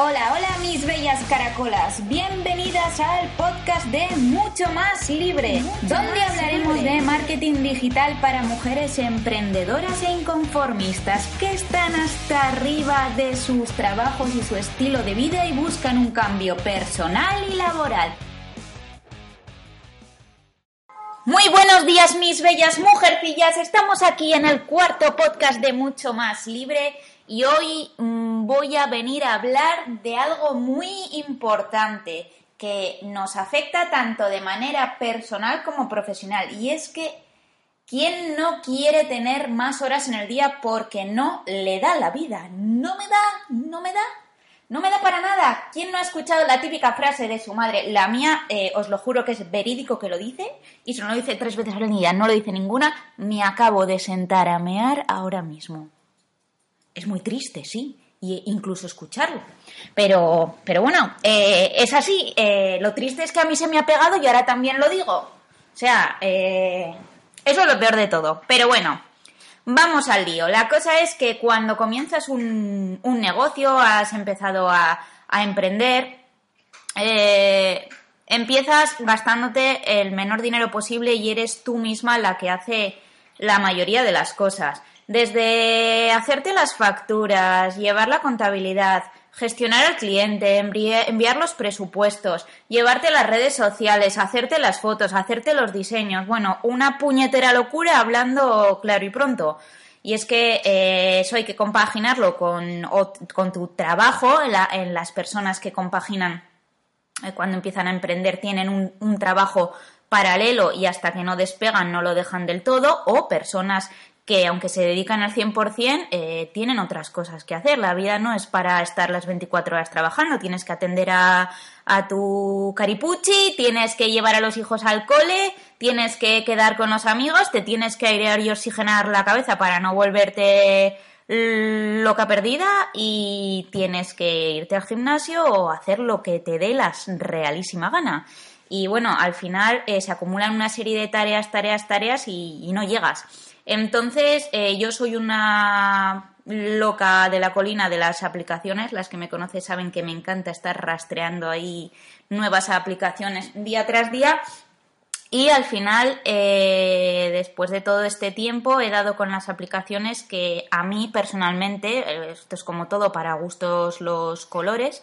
Hola, hola mis bellas caracolas, bienvenidas al podcast de Mucho Más Libre, donde hablaremos de marketing digital para mujeres emprendedoras e inconformistas que están hasta arriba de sus trabajos y su estilo de vida y buscan un cambio personal y laboral. Muy buenos días mis bellas mujercillas, estamos aquí en el cuarto podcast de Mucho Más Libre y hoy mm, voy a venir a hablar de algo muy importante que nos afecta tanto de manera personal como profesional y es que ¿quién no quiere tener más horas en el día porque no le da la vida? No me da, no me da. No me da para nada. ¿Quién no ha escuchado la típica frase de su madre? La mía, eh, os lo juro que es verídico que lo dice, y si no lo dice tres veces al día, no lo dice ninguna, me acabo de sentar a mear ahora mismo es muy triste, sí, e incluso escucharlo. Pero, pero bueno, eh, es así. Eh, lo triste es que a mí se me ha pegado y ahora también lo digo. O sea, eh, eso es lo peor de todo. Pero bueno, vamos al lío. La cosa es que cuando comienzas un, un negocio, has empezado a, a emprender, empiezas gastándote el menor dinero posible y eres tú misma la que hace la mayoría de las cosas. Desde hacerte las facturas, llevar la contabilidad, gestionar al cliente, enviar los presupuestos, llevarte las redes sociales, hacerte las fotos, hacerte los diseños. Bueno, una puñetera locura hablando claro y pronto. Y es que eh, eso hay que compaginarlo con, con tu trabajo, en, las personas que compaginan eh, cuando empiezan a emprender, tienen un, un trabajo paralelo y hasta que no despegan no lo dejan del todo, o personas que aunque se dedican al 100%, eh, tienen otras cosas que hacer. La vida no es para estar las 24 horas trabajando, tienes que atender a, a tu caripuchi, tienes que llevar a los hijos al cole, tienes que quedar con los amigos, te tienes que airear y oxigenar la cabeza para no volverte loca perdida y tienes que irte al gimnasio o hacer lo que te dé la realísima gana. Y bueno, al final eh, se acumulan una serie de tareas, tareas, tareas y no llegas. Entonces, eh, yo soy una loca de la colina de las aplicaciones. Las que me conocen saben que me encanta estar rastreando ahí nuevas aplicaciones día tras día. Y al final, eh, después de todo este tiempo, he dado con las aplicaciones que a mí personalmente, eh, esto es como todo para gustos los colores,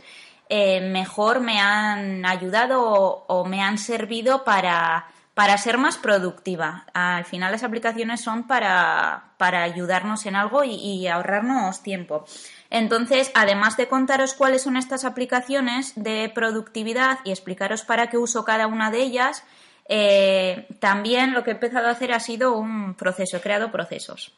mejor me han ayudado o me han servido para para ser más productiva. Al final las aplicaciones son para, para ayudarnos en algo y, ahorrarnos tiempo. Entonces, además de contaros cuáles son estas aplicaciones de productividad y explicaros para qué uso cada una de ellas, eh, también lo que he empezado a hacer ha sido un proceso, he creado procesos.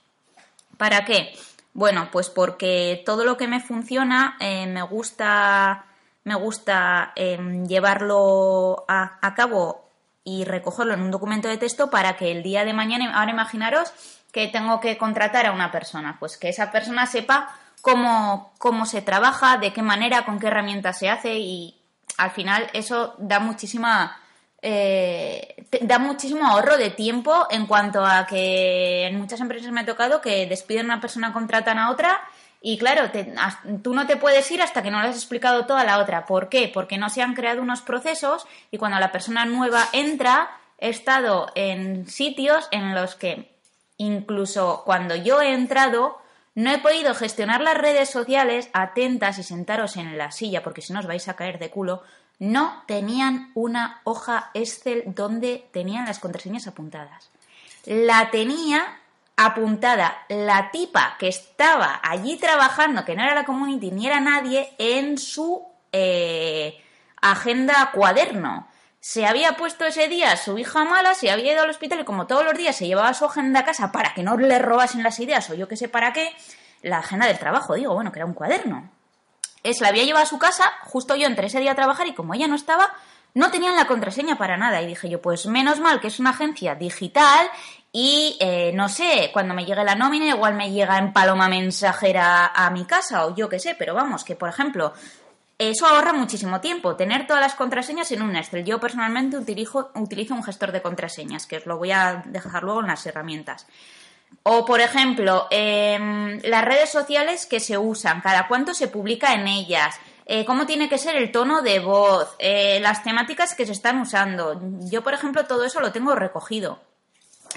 ¿Para qué? Bueno, pues porque todo lo que me funciona eh, me gusta, me gusta em, llevarlo a, a cabo y recogerlo en un documento de texto para que el día de mañana, ahora imaginaros que tengo que contratar a una persona, pues que esa persona sepa cómo, cómo se trabaja, de qué manera, con qué herramientas se hace y al final eso da muchísima... Eh, da muchísimo ahorro de tiempo en cuanto a que en muchas empresas me ha tocado que despiden a una persona, contratan a otra y claro, tú no te puedes ir hasta que no le has explicado toda la otra. ¿Por qué? Porque no se han creado unos procesos y cuando la persona nueva entra, he estado en sitios en los que incluso cuando yo he entrado, no he podido gestionar las redes sociales atentas y sentaros en la silla, porque si no os vais a caer de culo. No tenían una hoja Excel donde tenían las contraseñas apuntadas. La tenía apuntada la tipa que estaba allí trabajando, que no era la community ni era nadie, en su eh, agenda cuaderno. Se había puesto ese día su hija mala, se había ido al hospital y como todos los días se llevaba su agenda a casa para que no le robasen las ideas o yo qué sé para qué, la agenda del trabajo, digo, bueno, que era un cuaderno. Es, la había llevado a su casa, justo yo entré ese día a trabajar y como ella no estaba, no tenían la contraseña para nada. Y dije yo, pues menos mal que es una agencia digital y eh, no sé, cuando me llegue la nómina igual me llega en paloma mensajera a mi casa o yo qué sé, pero vamos, que por ejemplo, eso ahorra muchísimo tiempo, tener todas las contraseñas en un Excel. Yo personalmente utilizo, utilizo un gestor de contraseñas, que os lo voy a dejar luego en las herramientas. O, por ejemplo, em, las redes sociales que se usan, cada cuánto se publica en ellas, eh, cómo tiene que ser el tono de voz, eh, las temáticas que se están usando. Yo, por ejemplo, todo eso lo tengo recogido.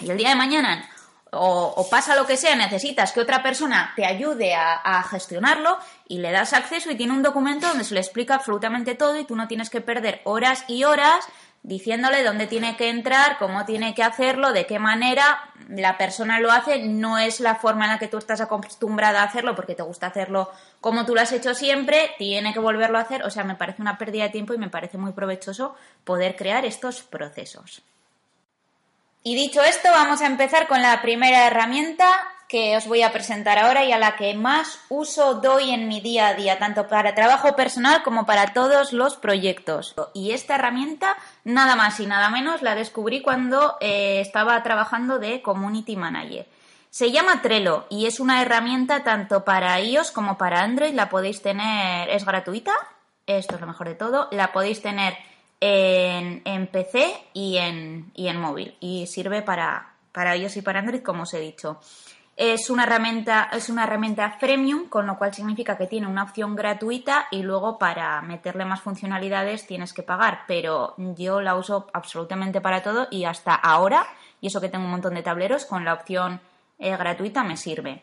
Y el día de mañana o, pasa lo que sea, necesitas que otra persona te ayude a, gestionarlo y le das acceso y tiene un documento donde se le explica absolutamente todo y tú no tienes que perder horas y horas diciéndole dónde tiene que entrar, cómo tiene que hacerlo, de qué manera la persona lo hace, no es la forma en la que tú estás acostumbrada a hacerlo porque te gusta hacerlo como tú lo has hecho siempre, tiene que volverlo a hacer, o sea, me parece una pérdida de tiempo y me parece muy provechoso poder crear estos procesos. Y dicho esto, vamos a empezar con la primera herramienta que os voy a presentar ahora y a la que más uso doy en mi día a día, tanto para trabajo personal como para todos los proyectos. Y esta herramienta, nada más y nada menos, la descubrí cuando eh, estaba trabajando de Community Manager. Se llama Trello y es una herramienta tanto para iOS como para Android. La podéis tener, es gratuita, esto es lo mejor de todo. La podéis tener en, PC y en, y en móvil. Y sirve para, para iOS y para Android, como os he dicho. Es una herramienta, es una herramienta freemium, con lo cual significa que tiene una opción gratuita y luego para meterle más funcionalidades tienes que pagar. Pero yo la uso absolutamente para todo y hasta ahora, y eso que tengo un montón de tableros, con la opción eh, gratuita me sirve.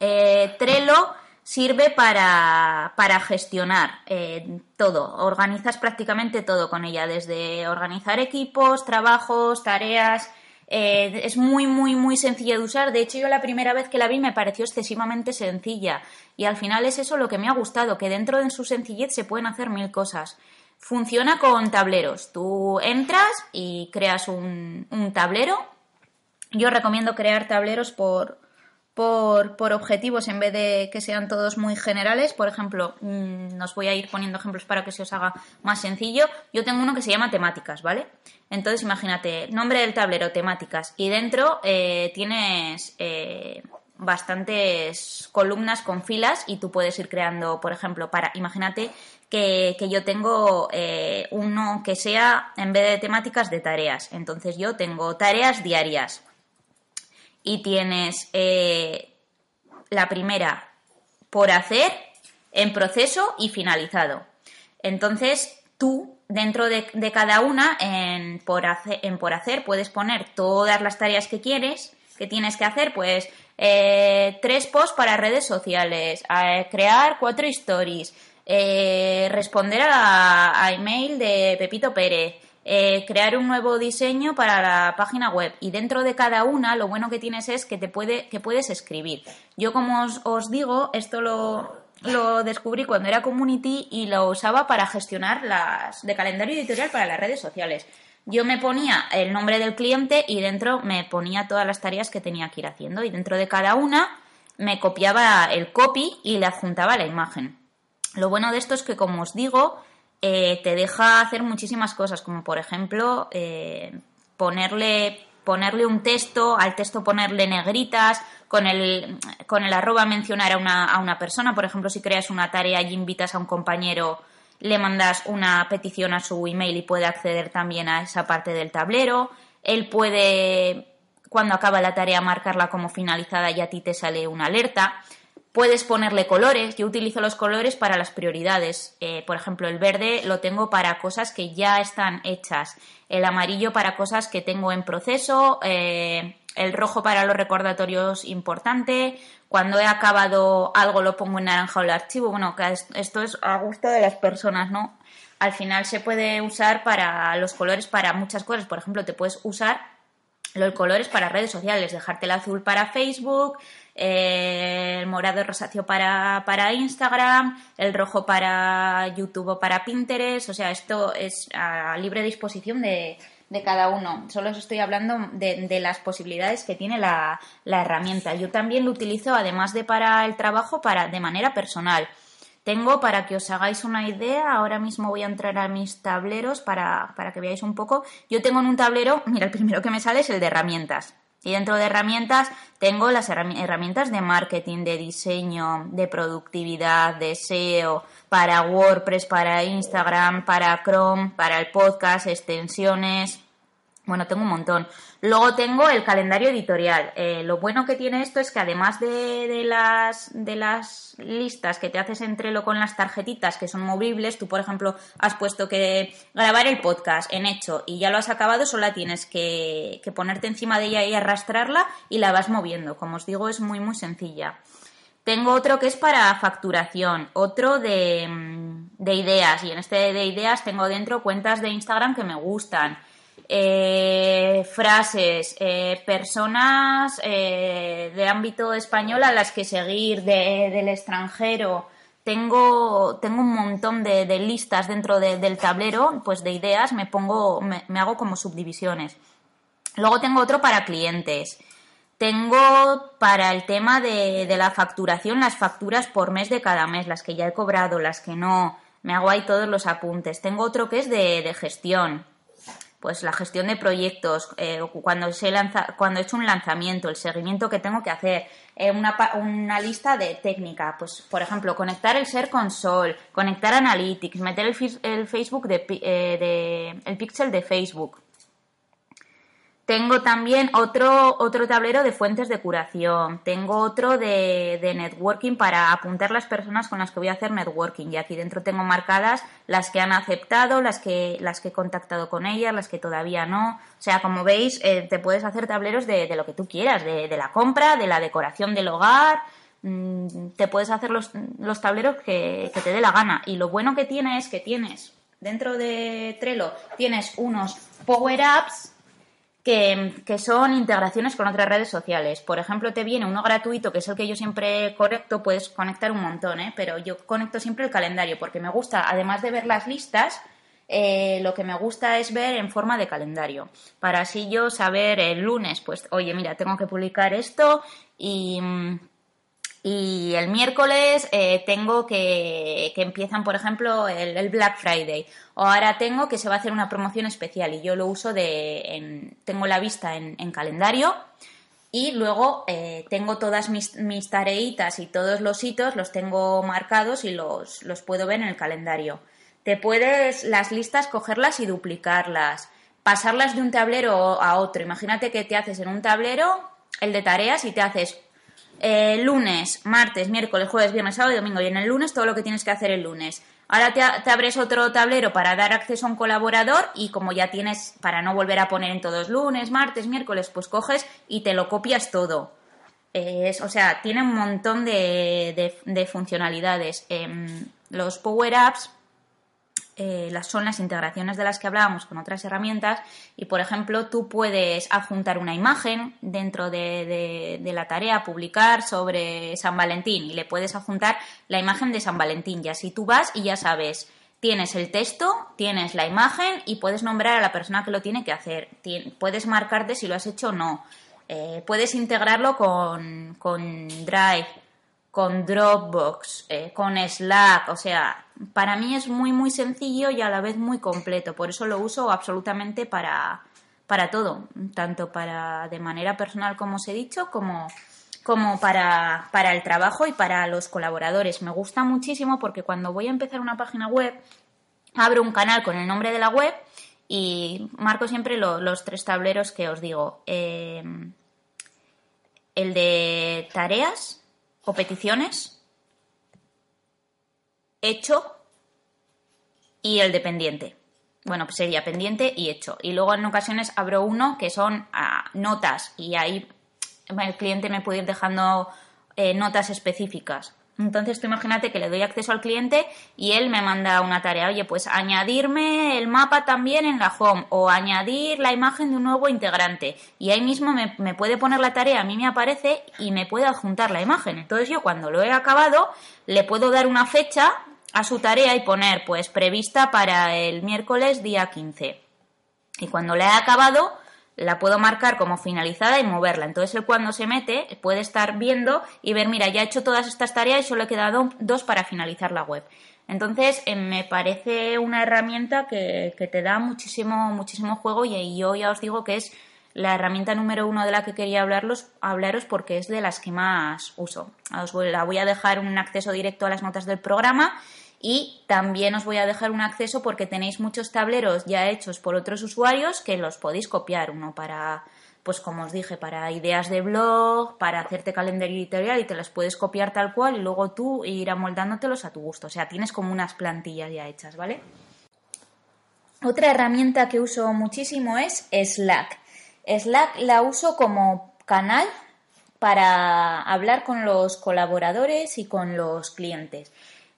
Eh, Trello sirve para, para gestionar eh, todo. Organizas prácticamente todo con ella, desde organizar equipos, trabajos, tareas. Eh, es muy, muy, muy sencilla de usar. De hecho, yo la primera vez que la vi me pareció excesivamente sencilla. Y al final es eso lo que me ha gustado, que dentro de su sencillez se pueden hacer mil cosas. Funciona con tableros. Tú entras y creas un, un tablero. Yo recomiendo crear tableros por, por, objetivos en vez de que sean todos muy generales. Por ejemplo, mm, nos voy a ir poniendo ejemplos para que se os haga más sencillo. Yo tengo uno que se llama temáticas, ¿vale? Entonces, imagínate, nombre del tablero, temáticas, y dentro eh, tienes eh, bastantes columnas con filas y tú puedes ir creando, por ejemplo, para, imagínate que, que yo tengo eh, uno que sea, en vez de temáticas, de tareas. Entonces yo tengo tareas diarias y tienes eh, la primera por hacer, en proceso y finalizado. Entonces, tú, dentro de, cada una, en por, hacer, en por hacer, puedes poner todas las tareas que quieres, que tienes que hacer, pues eh, tres posts para redes sociales, crear cuatro stories, eh, responder a email de Pepito Pérez, eh, crear un nuevo diseño para la página web. Y dentro de cada una lo bueno que tienes es que te puede que puedes escribir. Yo como os, digo esto lo, lo, descubrí cuando era community y lo usaba para gestionar las de calendario editorial para las redes sociales. Yo me ponía el nombre del cliente y dentro me ponía todas las tareas que tenía que ir haciendo. Y dentro de cada una me copiaba el copy y le adjuntaba la imagen. Lo bueno de esto es que como os digo eh, te deja hacer muchísimas cosas, como por ejemplo eh, ponerle, ponerle un texto, al texto ponerle negritas, con el, con el arroba mencionar a una, a una persona, por ejemplo, si creas una tarea y invitas a un compañero, le mandas una petición a su email y puede acceder también a esa parte del tablero. Él puede, cuando acaba la tarea, marcarla como finalizada y a ti te sale una alerta. Puedes ponerle colores. Yo utilizo los colores para las prioridades. Eh, por ejemplo, el verde lo tengo para cosas que ya están hechas. El amarillo para cosas que tengo en proceso. Eh, el rojo para los recordatorios importante. Cuando he acabado algo lo pongo en naranja o el archivo. Bueno, esto es a gusto de las personas, ¿no? Al final se puede usar para los colores para muchas cosas. Por ejemplo, te puedes usar los colores para redes sociales, dejarte el azul para Facebook, el morado rosáceo para, para, Instagram, el rojo para YouTube o para Pinterest, o sea, esto es a libre disposición de, de cada uno. Solo os estoy hablando de, de las posibilidades que tiene la, la, herramienta. Yo también lo utilizo, además de para el trabajo, para de manera personal. Tengo, para que os hagáis una idea, ahora mismo voy a entrar a mis tableros para, para que veáis un poco. Yo tengo en un tablero, mira, el primero que me sale es el de herramientas. Y dentro de herramientas tengo las herramientas de marketing, de diseño, de productividad, de SEO, para WordPress, para Instagram, para Chrome, para el podcast, extensiones, Bueno, tengo un montón. Luego tengo el calendario editorial. Eh, lo bueno que tiene esto es que además de, las, de las listas que te haces entre lo con las tarjetitas que son movibles, tú por ejemplo has puesto que grabar el podcast en hecho y ya lo has acabado, solo tienes que, que ponerte encima de ella y arrastrarla y la vas moviendo. Como os digo, es muy muy sencilla. Tengo otro que es para facturación, otro de, de ideas y en este de ideas tengo dentro cuentas de Instagram que me gustan eh, frases, eh, personas eh, de ámbito español a las que seguir, del extranjero. Tengo, tengo un montón de, listas dentro del tablero, pues de ideas, me pongo, me, hago como subdivisiones. Luego tengo otro para clientes. Tengo para el tema de, la facturación las facturas por mes de cada mes, las que ya he cobrado, las que no. Me hago ahí todos los apuntes. Tengo otro que es de gestión pues la gestión de proyectos, eh, cuando, se lanza, cuando he hecho un lanzamiento, el seguimiento que tengo que hacer, eh, una, una, lista de técnica, pues por ejemplo, conectar el Ser Console, conectar Analytics, meter el, el Facebook de, eh, de, el pixel de Facebook, tengo también otro, otro tablero de fuentes de curación. Tengo otro de, networking para apuntar las personas con las que voy a hacer networking. Y aquí dentro tengo marcadas las que han aceptado, las que, las que he contactado con ellas, las que todavía no. O sea, como veis, eh, te puedes hacer tableros de, lo que tú quieras, de, la compra, de la decoración del hogar. Mm, te puedes hacer los, los tableros que, que te dé la gana. Y lo bueno que tiene es que tienes, dentro de Trello, tienes unos power-ups que, son integraciones con otras redes sociales. Por ejemplo, te viene uno gratuito, que es el que yo siempre conecto, puedes conectar un montón, ¿eh? pero yo conecto siempre el calendario porque me gusta, además de ver las listas, eh, lo que me gusta es ver en forma de calendario, para así yo saber el lunes, pues, oye, mira, tengo que publicar esto y y el miércoles eh, tengo que, que empiezan, por ejemplo, el, Black Friday. O ahora tengo que se va a hacer una promoción especial y yo lo uso de. tengo la vista en, calendario y luego eh, tengo todas mis, mis, tareitas y todos los hitos, los tengo marcados y los, los puedo ver en el calendario. Te puedes las listas cogerlas y duplicarlas, pasarlas de un tablero a otro. Imagínate que te haces en un tablero el de tareas y te haces eh, lunes, martes, miércoles, jueves, viernes, sábado y domingo. Y en el lunes todo lo que tienes que hacer el lunes. Ahora te, abres otro tablero para dar acceso a un colaborador y como ya tienes, para no volver a poner en todos lunes, martes, miércoles, pues coges y te lo copias todo. o sea, tiene un montón de, de, funcionalidades. Em, los Power Apps eh, las, son las integraciones de las que hablábamos con otras herramientas y, por ejemplo, tú puedes adjuntar una imagen dentro de, la tarea, publicar sobre San Valentín y le puedes adjuntar la imagen de San Valentín. Y así tú vas y ya sabes, tienes el texto, tienes la imagen y puedes nombrar a la persona que lo tiene que hacer, puedes marcarte si lo has hecho o no, eh, puedes integrarlo con, con Drive, con Dropbox, eh, con Slack, o sea, para mí es muy muy sencillo y a la vez muy completo, por eso lo uso absolutamente para, para todo, tanto para de manera personal como os he dicho, como, como para, para el trabajo y para los colaboradores. Me gusta muchísimo porque cuando voy a empezar una página web, abro un canal con el nombre de la web y marco siempre los tres tableros que os digo. Eh, el de tareas, o peticiones, hecho y el dependiente. Bueno, pues sería pendiente y hecho. Y luego en ocasiones abro uno que son ah, notas y ahí el cliente me puede ir dejando eh, notas específicas. Entonces tú imagínate que le doy acceso al cliente y él me manda una tarea, oye, pues añadirme el mapa también en la home o añadir la imagen de un nuevo integrante. Y ahí mismo me, me puede poner la tarea, a mí me aparece y me puede adjuntar la imagen. Entonces yo cuando lo he acabado le puedo dar una fecha a su tarea y poner pues prevista para el miércoles día 15. Y cuando le he acabado, la puedo marcar como finalizada y moverla. Entonces él cuando se mete puede estar viendo y ver, mira, ya he hecho todas estas tareas y solo he quedado dos para finalizar la web. Entonces eh, me parece una herramienta que, te da muchísimo, muchísimo juego y, yo ya os digo que es la herramienta número uno de la que quería hablaros, hablaros porque es de las que más uso. Os la voy a dejar un acceso directo a las notas del programa y también os voy a dejar un acceso porque tenéis muchos tableros ya hechos por otros usuarios que los podéis copiar, uno para pues como os dije, para ideas de blog, para hacerte calendario editorial y te las puedes copiar tal cual y luego tú ir amoldándotelos a tu gusto. O sea, tienes como unas plantillas ya hechas, ¿vale? Otra herramienta que uso muchísimo es Slack. Slack la uso como canal para hablar con los colaboradores y con los clientes.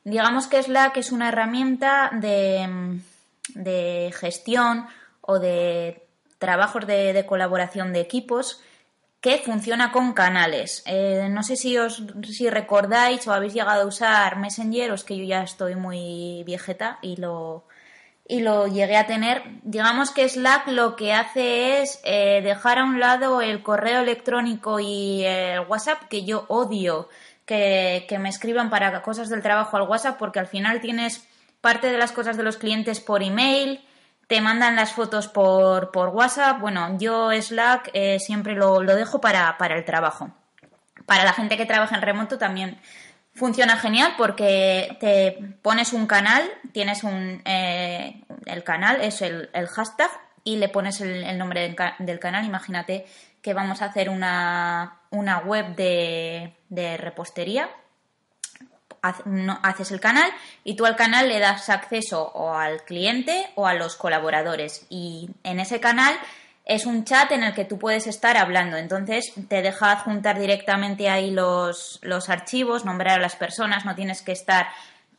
Digamos que Slack es una herramienta de, de gestión o de trabajos de, colaboración de equipos que funciona con canales. Eh, no sé si os si recordáis o habéis llegado a usar Messenger, o es que yo ya estoy muy viejeta y lo, y lo llegué a tener. Digamos que Slack lo que hace es eh, dejar a un lado el correo electrónico y el WhatsApp, que yo odio que, me escriban para cosas del trabajo al WhatsApp, porque al final tienes parte de las cosas de los clientes por email te mandan las fotos por, por WhatsApp. Bueno, yo Slack eh, siempre lo, dejo para, el trabajo. Para la gente que trabaja en remoto también funciona genial porque te pones un canal, tienes un, eh, el canal, es el, hashtag y le pones el, nombre del, canal. Imagínate que vamos a hacer una, una web de, de repostería haces el canal y tú al canal le das acceso o al cliente o a los colaboradores. Y en ese canal es un chat en el que tú puedes estar hablando. Entonces te deja adjuntar directamente ahí los, los archivos, nombrar a las personas, no tienes que estar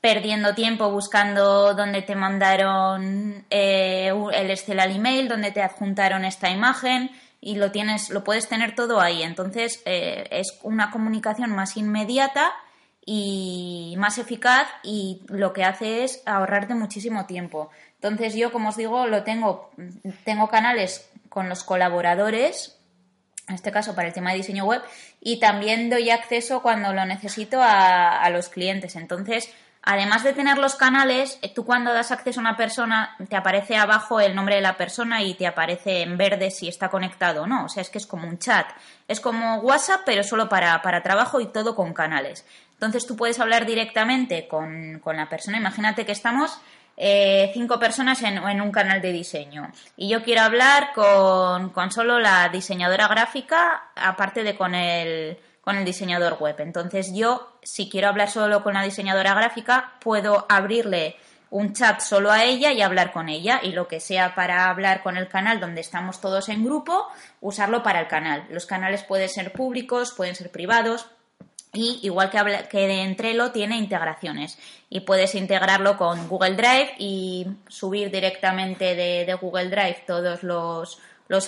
perdiendo tiempo buscando dónde te mandaron eh, el Excel al email, dónde te adjuntaron esta imagen y lo tienes, lo puedes tener todo ahí. Entonces eh, es una comunicación más inmediata y más eficaz y lo que hace es ahorrarte muchísimo tiempo. Entonces yo, como os digo, lo tengo, tengo canales con los colaboradores, en este caso para el tema de diseño web, y también doy acceso cuando lo necesito a, a los clientes. Entonces, Además de tener los canales, tú cuando das acceso a una persona, te aparece abajo el nombre de la persona y te aparece en verde si está conectado o no. O sea, es que es como un chat. Es como WhatsApp, pero solo para, para trabajo y todo con canales. Entonces tú puedes hablar directamente con, la persona. Imagínate que estamos eh, cinco personas en, en, un canal de diseño y yo quiero hablar con, con solo la diseñadora gráfica, aparte de con el, con el diseñador web. Entonces yo, si quiero hablar solo con la diseñadora gráfica, puedo abrirle un chat solo a ella y hablar con ella y lo que sea para hablar con el canal donde estamos todos en grupo, usarlo para el canal. Los canales pueden ser públicos, pueden ser privados, y igual que, que en Trello tiene integraciones y puedes integrarlo con Google Drive y subir directamente de, Google Drive todos los,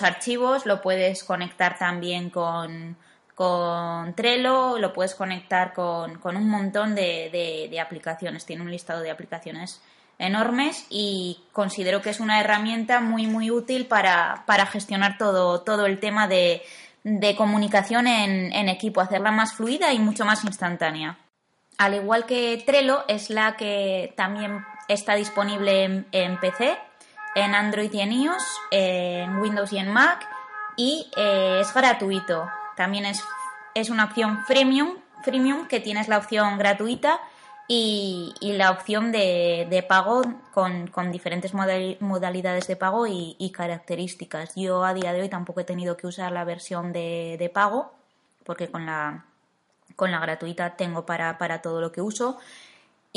archivos, lo puedes conectar también con, con Trello, lo puedes conectar con, un montón de, de, aplicaciones, tiene un listado de aplicaciones enormes y considero que es una herramienta muy muy útil para, para gestionar todo, todo el tema de, de comunicación en, equipo, hacerla más fluida y mucho más instantánea. Al igual que Trello, es la que también está disponible en, PC, en Android y en iOS, en Windows y en Mac, y eh, es gratuito. También es, es una opción freemium, freemium que tienes la opción gratuita y, la opción de, pago con, diferentes modalidades de pago y, características. Yo a día de hoy tampoco he tenido que usar la versión de, pago porque con la, con la gratuita tengo para, para todo lo que uso.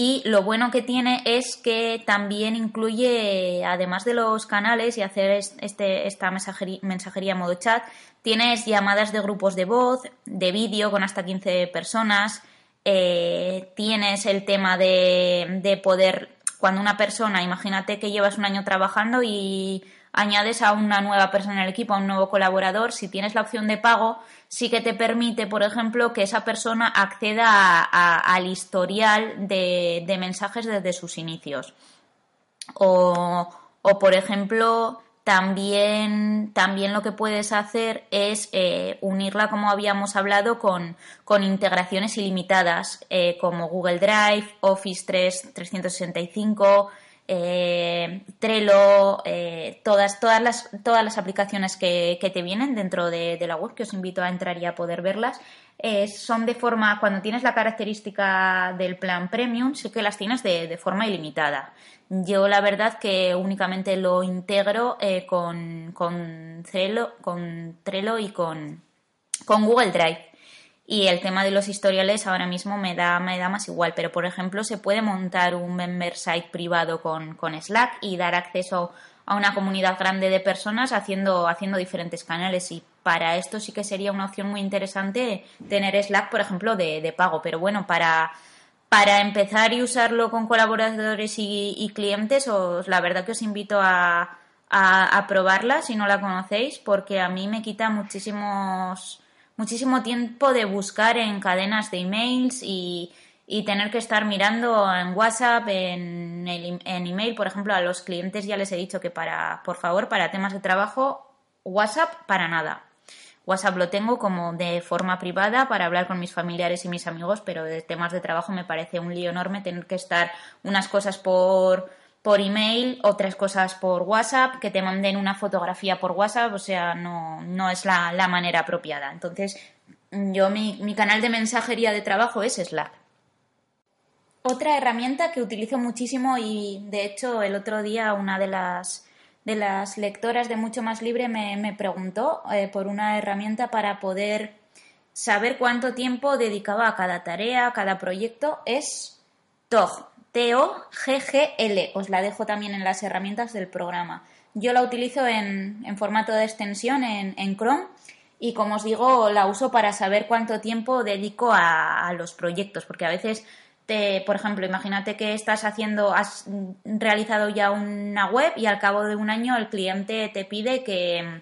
Y lo bueno que tiene es que también incluye, además de los canales y hacer este, esta mensajería, mensajería modo chat, tienes llamadas de grupos de voz, de vídeo con hasta 15 personas, eh, tienes el tema de, de poder, cuando una persona, imagínate que llevas un año trabajando y añades a una nueva persona en el equipo, a un nuevo colaborador, si tienes la opción de pago, sí que te permite, por ejemplo, que esa persona acceda al historial de, mensajes desde sus inicios. O, o, por ejemplo, también, también lo que puedes hacer es eh, unirla, como habíamos hablado, con, integraciones ilimitadas, eh, como Google Drive, Office 3, 365, eh, Trello, eh, todas, todas, las, todas las aplicaciones que, te vienen dentro de, la web, que os invito a entrar y a poder verlas, eh, son de forma, cuando tienes la característica del plan premium, sí que las tienes de, forma ilimitada. Yo la verdad que únicamente lo integro con, con, Trello, con Trello y con, con Google Drive y el tema de los historiales ahora mismo me da, me da más igual, pero por ejemplo se puede montar un member site privado con, Slack y dar acceso a una comunidad grande de personas haciendo, haciendo diferentes canales y para esto sí que sería una opción muy interesante tener Slack, por ejemplo, de, pago, pero bueno, para, para empezar y usarlo con colaboradores y, clientes, os, la verdad que os invito a, a, a probarla si no la conocéis, porque a mí me quita muchísimos muchísimo tiempo de buscar en cadenas de emails y, y tener que estar mirando en WhatsApp, en, el, en email, por ejemplo, a los clientes ya les he dicho que para, por favor, para temas de trabajo, WhatsApp para nada. WhatsApp lo tengo como de forma privada para hablar con mis familiares y mis amigos, pero de temas de trabajo me parece un lío enorme tener que estar unas cosas por por email, otras cosas por WhatsApp, que te manden una fotografía por WhatsApp, o sea, no, no es la, manera apropiada. Entonces, yo mi, mi canal de mensajería de trabajo es Slack. Otra herramienta que utilizo muchísimo y de hecho el otro día una de las, de las lectoras de Mucho Más Libre me, me preguntó eh, por una herramienta para poder saber cuánto tiempo dedicaba a cada tarea, a cada proyecto, es TOG, T-O-G-G-L. Os la dejo también en las herramientas del programa. Yo la utilizo en, formato de extensión en, Chrome y como os digo, la uso para saber cuánto tiempo dedico a, los proyectos, porque a veces, te, por ejemplo, imagínate que estás haciendo, has realizado ya una web y al cabo de un año el cliente te pide que,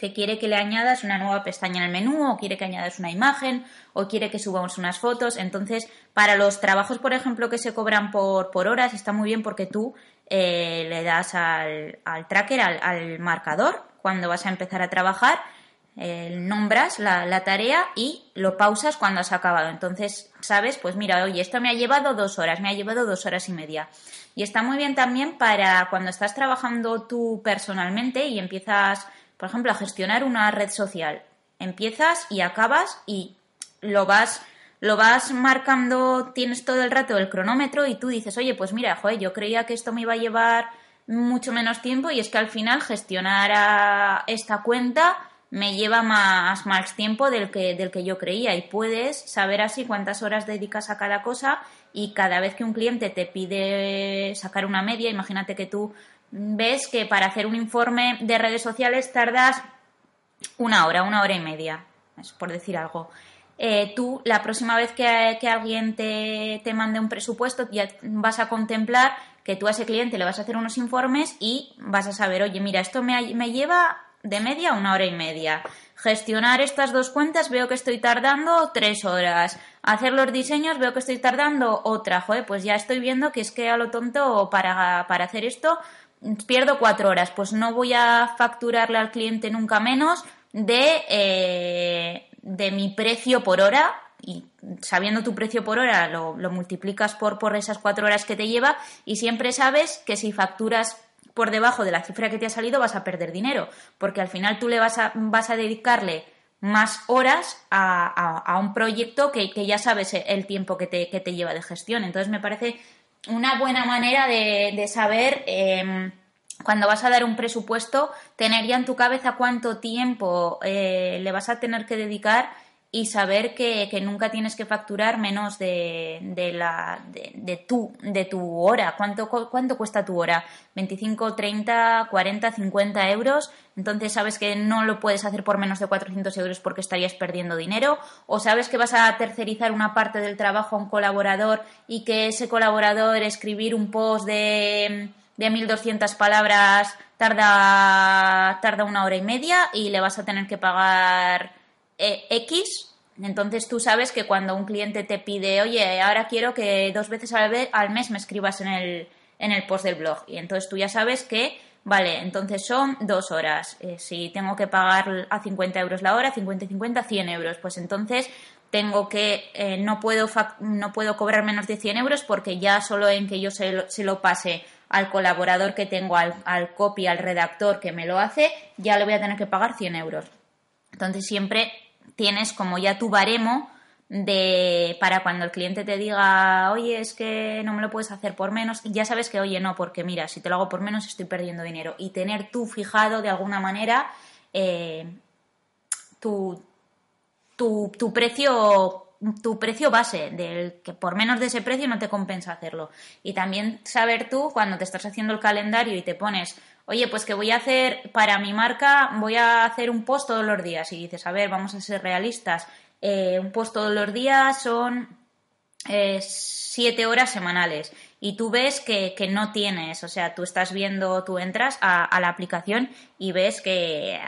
que quiere que le añadas una nueva pestaña en el menú o quiere que añadas una imagen o quiere que subamos unas fotos. Entonces, para los trabajos, por ejemplo, que se cobran por, por horas, está muy bien porque tú eh, le das al, al tracker, al, marcador, cuando vas a empezar a trabajar, eh, nombras la, la, tarea y lo pausas cuando has acabado. Entonces, sabes, pues mira, oye, esto me ha llevado dos horas, me ha llevado dos horas y media. Y está muy bien también para cuando estás trabajando tú personalmente y empiezas por ejemplo, a gestionar una red social. Empiezas y acabas y lo vas, lo vas marcando, tienes todo el rato el cronómetro y tú dices, oye, pues mira, joder, yo creía que esto me iba a llevar mucho menos tiempo y es que al final gestionar esta cuenta me lleva más, más tiempo del que, del que yo creía y puedes saber así cuántas horas dedicas a cada cosa y cada vez que un cliente te pide sacar una media, imagínate que tú ves que para hacer un informe de redes sociales tardas una hora, una hora y media, por decir algo. Eh, tú la próxima vez que, alguien te, te, mande un presupuesto ya vas a contemplar que tú a ese cliente le vas a hacer unos informes y vas a saber, oye, mira, esto me, me lleva de media una hora y media. Gestionar estas dos cuentas veo que estoy tardando tres horas. Hacer los diseños veo que estoy tardando otra. Joder, pues ya estoy viendo que es que a lo tonto para, para hacer esto pierdo cuatro horas, pues no voy a facturarle al cliente nunca menos de, eh, de mi precio por hora y sabiendo tu precio por hora lo, multiplicas por, por esas cuatro horas que te lleva y siempre sabes que si facturas por debajo de la cifra que te ha salido vas a perder dinero porque al final tú le vas a, vas a dedicarle más horas a, un proyecto que, ya sabes el tiempo que te, que te lleva de gestión. Entonces me parece una buena manera de, saber em, cuando vas a dar un presupuesto, tener ya en tu cabeza cuánto tiempo eh, le vas a tener que dedicar y saber que, nunca tienes que facturar menos de, de la, de, tu, de tu hora. ¿Cuánto, ¿Cuánto cuesta tu hora? ¿25, 30, 40, 50 euros? Entonces sabes que no lo puedes hacer por menos de 400 euros porque estarías perdiendo dinero. O sabes que vas a tercerizar una parte del trabajo a un colaborador y que ese colaborador escribir un post de, de 1200 palabras tarda, tarda una hora y media y le vas a tener que pagar eh, X, entonces tú sabes que cuando un cliente te pide, oye, ahora quiero que dos veces al, mes me escribas en el, en el post del blog. Y entonces tú ya sabes que, vale, entonces son dos horas. Eh, si tengo que pagar a 50 euros la hora, 50 y 50, 100 euros. Pues entonces tengo que, eh, no, puedo no puedo cobrar menos de 100 euros porque ya solo en que yo se lo, se lo pase al colaborador que tengo, al, al copy, al redactor que me lo hace, ya le voy a tener que pagar 100 euros. Entonces siempre tienes como ya tu baremo de para cuando el cliente te diga, oye, es que no me lo puedes hacer por menos, ya sabes que, oye, no, porque mira, si te lo hago por menos estoy perdiendo dinero. Y tener tú fijado de alguna manera eh, tu, tu, tu precio tu precio base, del que por menos de ese precio no te compensa hacerlo. Y también saber tú, cuando te estás haciendo el calendario y te pones, oye, pues que voy a hacer para mi marca, voy a hacer un post todos los días. Y dices, a ver, vamos a ser realistas, eh, un post todos los días son eh, siete horas semanales y tú ves que, no tienes, o sea, tú estás viendo, tú entras a, la aplicación y ves que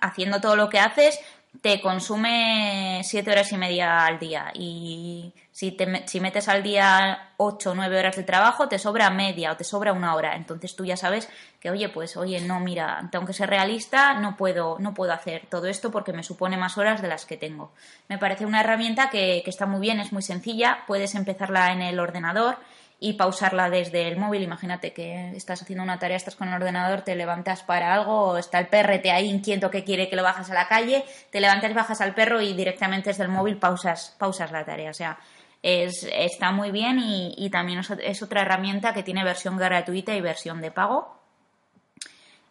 haciendo todo lo que haces te consume siete horas y media al día y si, te, si metes al día ocho o nueve horas de trabajo te sobra media o te sobra una hora entonces tú ya sabes que oye pues oye no mira tengo que ser realista no puedo no puedo hacer todo esto porque me supone más horas de las que tengo me parece una herramienta que, está muy bien es muy sencilla puedes empezarla en el ordenador y pausarla desde el móvil. Imagínate que estás haciendo una tarea, estás con el ordenador, te levantas para algo, está el perrete ahí inquieto que quiere que lo bajas a la calle, te levantas, bajas al perro y directamente desde el móvil pausas, pausas la tarea. O sea, es, está muy bien y, también es, otra herramienta que tiene versión gratuita y versión de pago.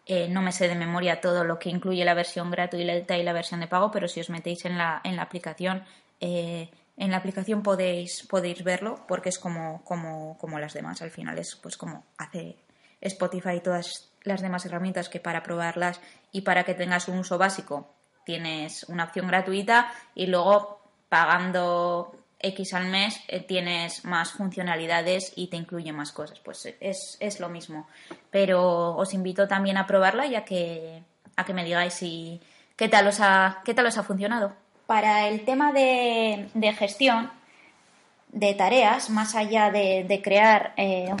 Eh, no me sé de memoria todo lo que incluye la versión gratuita y la versión de pago, pero si os metéis en la, en la aplicación eh, en la aplicación podéis, podéis verlo porque es como, como, como las demás. Al final es pues como hace Spotify y todas las demás herramientas que para probarlas y para que tengas un uso básico tienes una opción gratuita y luego pagando X al mes eh, tienes más funcionalidades y te incluye más cosas. Pues es, es, lo mismo. Pero os invito también a probarla ya que a que me digáis si, qué tal os ha, qué tal os ha funcionado. Para el tema de, gestión de tareas, más allá de, crear eh,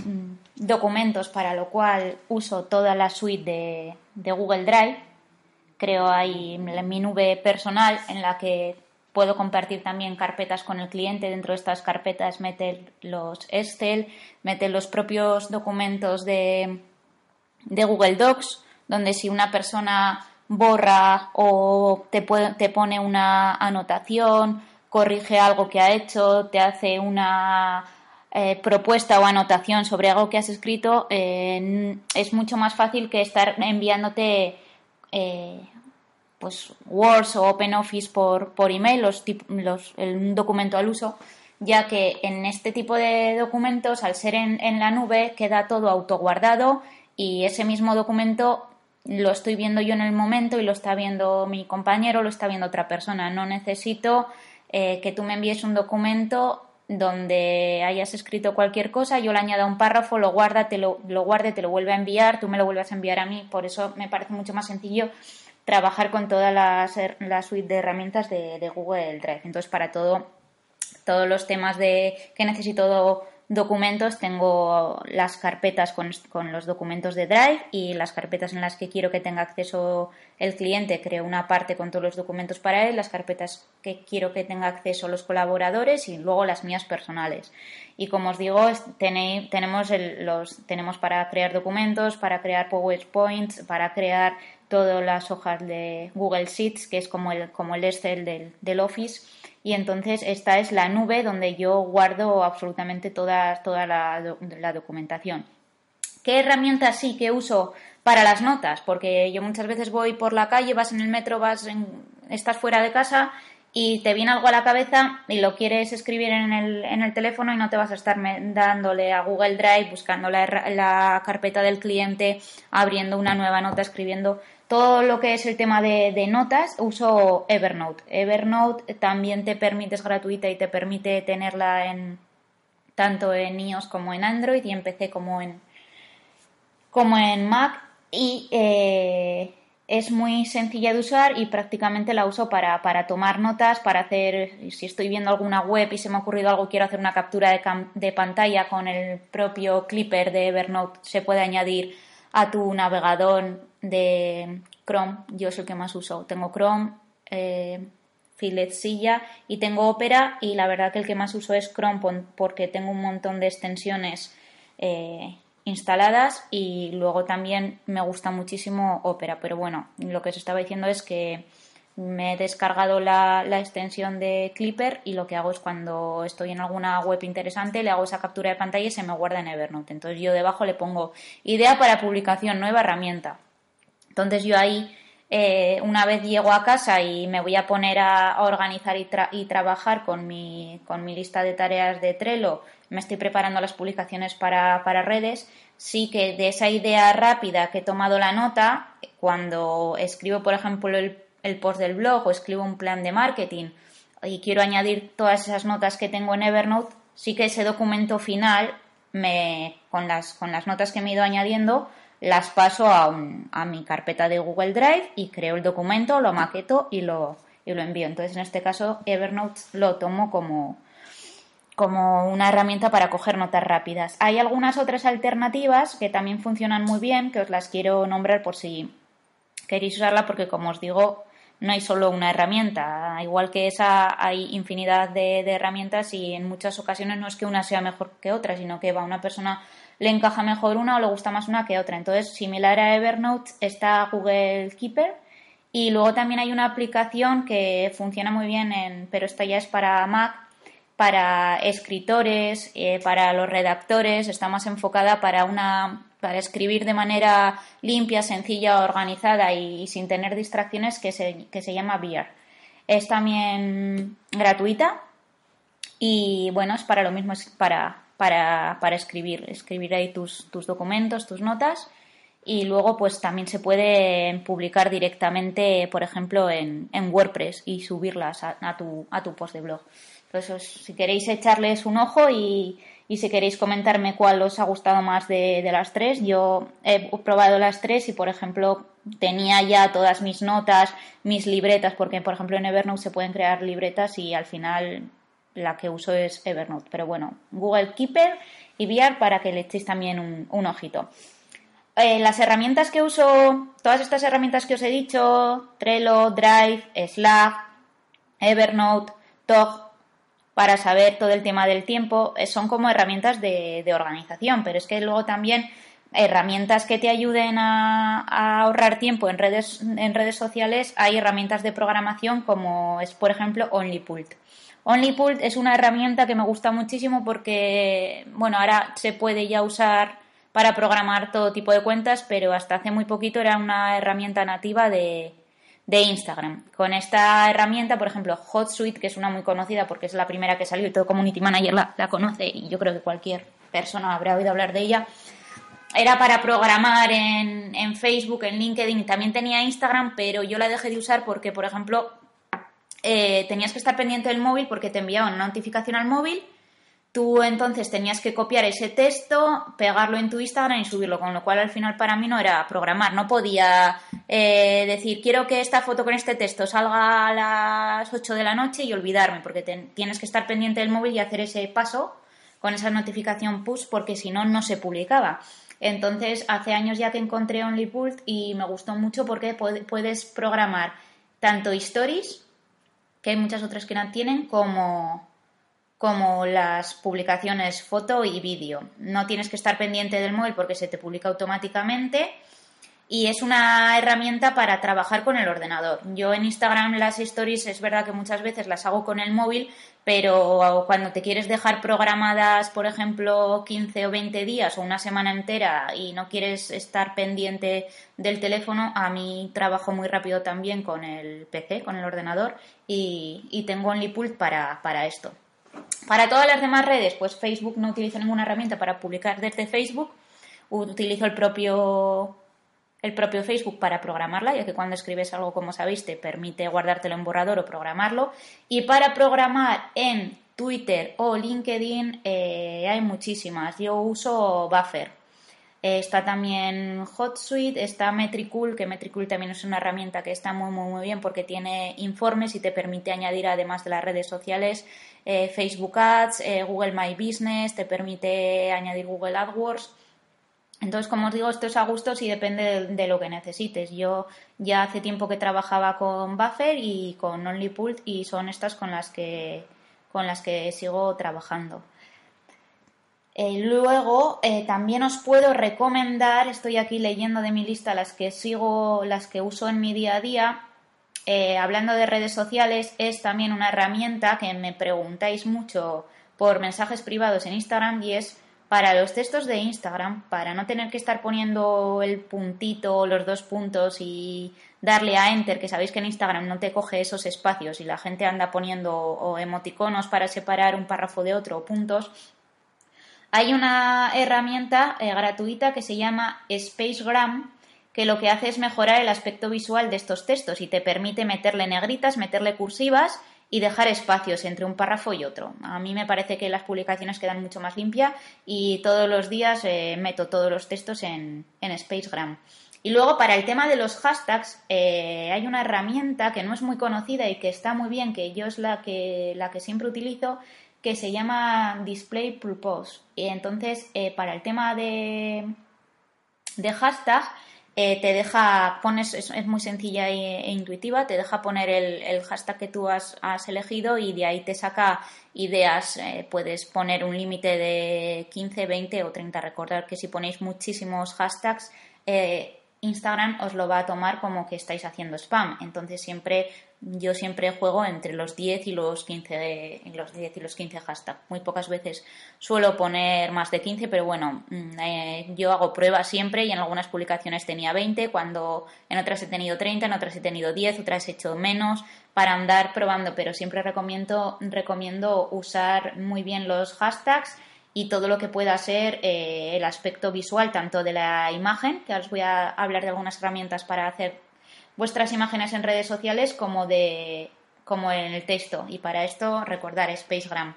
documentos para lo cual uso toda la suite de, Google Drive, creo ahí mi nube personal en la que puedo compartir también carpetas con el cliente. Dentro de estas carpetas meter los Excel, meter los propios documentos de, de Google Docs, donde si una persona borra o te, te pone una anotación, corrige algo que ha hecho, te hace una eh, propuesta o anotación sobre algo que has escrito, eh, es mucho más fácil que estar enviándote eh, pues Word o OpenOffice por, por email, los, los, un documento al uso, ya que en este tipo de documentos, al ser en, en la nube, queda todo autoguardado y ese mismo documento lo estoy viendo yo en el momento y lo está viendo mi compañero, lo está viendo otra persona. No necesito eh, que tú me envíes un documento donde hayas escrito cualquier cosa, yo le añado un párrafo, lo guarda, te lo, lo guarde, te lo vuelve a enviar, tú me lo vuelves a enviar a mí. Por eso me parece mucho más sencillo trabajar con toda la, suite de herramientas de, de Google Drive. Entonces, para todo, todos los temas de que necesito documentos tengo las carpetas con, los documentos de Drive y las carpetas en las que quiero que tenga acceso el cliente, creo una parte con todos los documentos para él, las carpetas que quiero que tenga acceso los colaboradores y luego las mías personales. Y como os digo, tenéis, tenemos, los, tenemos para crear documentos, para crear PowerPoints, para crear todas las hojas de Google Sheets, que es como el, como el Excel del, del Office y entonces esta es la nube donde yo guardo absolutamente toda, toda la, documentación. ¿Qué herramientas sí que uso para las notas? Porque yo muchas veces voy por la calle, vas en el metro, vas estás fuera de casa y te viene algo a la cabeza y lo quieres escribir en el, en el teléfono y no te vas a estar dándole a Google Drive, buscando la, la carpeta del cliente, abriendo una nueva nota, escribiendo todo lo que es el tema de, notas, uso Evernote. Evernote también te permite, es gratuita y te permite tenerla en tanto en iOS como en Android y en PC como en, como en Mac. Y eh, es muy sencilla de usar y prácticamente la uso para, para, tomar notas, para hacer, si estoy viendo alguna web y se me ha ocurrido algo, quiero hacer una captura de, de pantalla con el propio clipper de Evernote, se puede añadir a tu navegador de Chrome, yo es el que más uso. Tengo Chrome, eh, Silla y tengo Opera y la verdad que el que más uso es Chrome porque tengo un montón de extensiones eh, instaladas y luego también me gusta muchísimo Opera. Pero bueno, lo que os estaba diciendo es que me he descargado la, extensión de Clipper y lo que hago es cuando estoy en alguna web interesante le hago esa captura de pantalla y se me guarda en Evernote. Entonces yo debajo le pongo idea para publicación, nueva herramienta. Entonces yo ahí eh, una vez llego a casa y me voy a poner a, organizar y, trabajar con mi, con mi lista de tareas de Trello, me estoy preparando las publicaciones para, para redes, sí que de esa idea rápida que he tomado la nota, cuando escribo, por ejemplo, el el post del blog o escribo un plan de marketing y quiero añadir todas esas notas que tengo en Evernote, sí que ese documento final, me, con, las, con las notas que me he ido añadiendo, las paso a, a mi carpeta de Google Drive y creo el documento, lo maqueto y lo, y lo envío. Entonces, en este caso, Evernote lo tomo como, como una herramienta para coger notas rápidas. Hay algunas otras alternativas que también funcionan muy bien, que os las quiero nombrar por si queréis usarla, porque como os digo, no hay solo una herramienta. Igual que esa, hay infinidad de, herramientas y en muchas ocasiones no es que una sea mejor que otra, sino que a una persona le encaja mejor una o le gusta más una que otra. Entonces, similar a Evernote está Google Keeper y luego también hay una aplicación que funciona muy bien, en, pero esta ya es para Mac, para escritores, eh, para los redactores, está más enfocada para una para escribir de manera limpia, sencilla, organizada y, sin tener distracciones que se, que se llama Beer. Es también gratuita y bueno, es para lo mismo, es para, para, para escribir, escribir ahí tus, tus documentos, tus notas y luego pues también se puede publicar directamente, por ejemplo, en, en WordPress y subirlas a, tu, a tu post de blog. Entonces, si queréis echarles un ojo y, y si queréis comentarme cuál os ha gustado más de, las tres, yo he probado las tres y, por ejemplo, tenía ya todas mis notas, mis libretas, porque, por ejemplo, en Evernote se pueden crear libretas y al final la que uso es Evernote. Pero bueno, Google Keeper y VR para que le echéis también un, ojito. Eh, las herramientas que uso, todas estas herramientas que os he dicho, Trello, Drive, Slack, Evernote, Tog, para saber todo el tema del tiempo, eh, son como herramientas de, organización, pero es que luego también herramientas que te ayuden a, ahorrar tiempo en redes, en redes sociales, hay herramientas de programación como es, por ejemplo, OnlyPult. OnlyPult es una herramienta que me gusta muchísimo porque, bueno, ahora se puede ya usar para programar todo tipo de cuentas, pero hasta hace muy poquito era una herramienta nativa de, de Instagram. Con esta herramienta, por ejemplo, HotSuite, que es una muy conocida porque es la primera que salió y todo Community Manager la, la conoce y yo creo que cualquier persona habrá oído hablar de ella, era para programar en, en, Facebook, en LinkedIn también tenía Instagram, pero yo la dejé de usar porque, por ejemplo, eh, tenías que estar pendiente del móvil porque te enviaban una notificación al móvil Tú entonces tenías que copiar ese texto, pegarlo en tu Instagram y subirlo, con lo cual al final para mí no era programar, no podía eh, decir quiero que esta foto con este texto salga a las 8 de la noche y olvidarme, porque tienes que estar pendiente del móvil y hacer ese paso con esa notificación push, porque si no, no se publicaba. Entonces, hace años ya que encontré OnlyPult y me gustó mucho porque puedes programar tanto stories, que hay muchas otras que no tienen, como como las publicaciones foto y vídeo. No tienes que estar pendiente del móvil porque se te publica automáticamente y es una herramienta para trabajar con el ordenador. Yo en Instagram las stories es verdad que muchas veces las hago con el móvil, pero cuando te quieres dejar programadas, por ejemplo, 15 o 20 días o una semana entera y no quieres estar pendiente del teléfono, a mí trabajo muy rápido también con el PC, con el ordenador y, y tengo OnlyPult para, para esto. Para todas las demás redes, pues Facebook no utilizo ninguna herramienta para publicar desde Facebook. Utilizo el propio, el propio Facebook para programarla, ya que cuando escribes algo, como sabéis, te permite guardártelo en borrador o programarlo. Y para programar en Twitter o LinkedIn eh, hay muchísimas. Yo uso Buffer. Eh, está también HotSuite, está Metricool, que Metricool también es una herramienta que está muy, muy, muy bien porque tiene informes y te permite añadir, además de las redes sociales, eh, Facebook Ads, eh, Google My Business, te permite añadir Google AdWords. Entonces, como os digo, esto es a gustos y depende de, lo que necesites. Yo ya hace tiempo que trabajaba con Buffer y con OnlyPult y son estas con las que, con las que sigo trabajando. Eh, luego eh, también os puedo recomendar, estoy aquí leyendo de mi lista las que sigo, las que uso en mi día a día. Eh, hablando de redes sociales, es también una herramienta que me preguntáis mucho por mensajes privados en Instagram y es para los textos de Instagram, para no tener que estar poniendo el puntito, los dos puntos y darle a enter, que sabéis que en Instagram no te coge esos espacios y la gente anda poniendo emoticonos para separar un párrafo de otro o puntos, hay una herramienta eh, gratuita que se llama Spacegram, que lo que hace es mejorar el aspecto visual de estos textos y te permite meterle negritas, meterle cursivas y dejar espacios entre un párrafo y otro. A mí me parece que las publicaciones quedan mucho más limpias y todos los días eh, meto todos los textos en, Spacegram. Y luego para el tema de los hashtags eh, hay una herramienta que no es muy conocida y que está muy bien, que yo es la que, la que siempre utilizo, que se llama Display Purpose. Y entonces, eh, para el tema de, de hashtag, eh, te deja, pones, es, muy sencilla e, intuitiva, te deja poner el, hashtag que tú has, elegido y de ahí te saca ideas. Eh, puedes poner un límite de 15, 20 o 30. Recordar que si ponéis muchísimos hashtags, Instagram os lo va a tomar como que estáis haciendo spam. Entonces siempre yo siempre juego entre los 10 y los 15 los 10 y los 15 hashtags. Muy pocas veces suelo poner más de 15, pero bueno, mm, eh, yo hago pruebas siempre y en algunas publicaciones tenía 20, cuando en otras he tenido 30, en otras he tenido 10, otras he hecho menos para andar probando, pero siempre recomiendo recomiendo usar muy bien los hashtags y todo lo que pueda ser eh, el aspecto visual tanto de la imagen, que os voy a hablar de algunas herramientas para hacer vuestras imágenes en redes sociales como, de, como en el texto. Y para esto recordar Spacegram.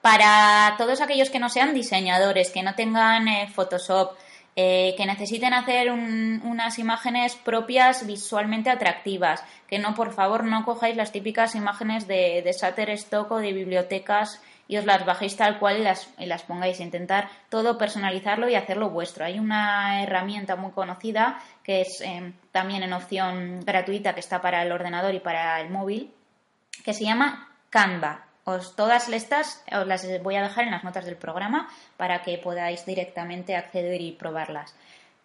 Para todos aquellos que no sean diseñadores, que no tengan eh, Photoshop, eh, que necesiten hacer unas imágenes propias visualmente atractivas, que no, por favor, no cojáis las típicas imágenes de, de Shutterstock o de bibliotecas y os las bajéis tal cual y las, las pongáis. Intentar todo personalizarlo y hacerlo vuestro. Hay una herramienta muy conocida que es eh, también en opción gratuita que está para el ordenador y para el móvil, que se llama Canva. Os, todas estas os las voy a dejar en las notas del programa para que podáis directamente acceder y probarlas.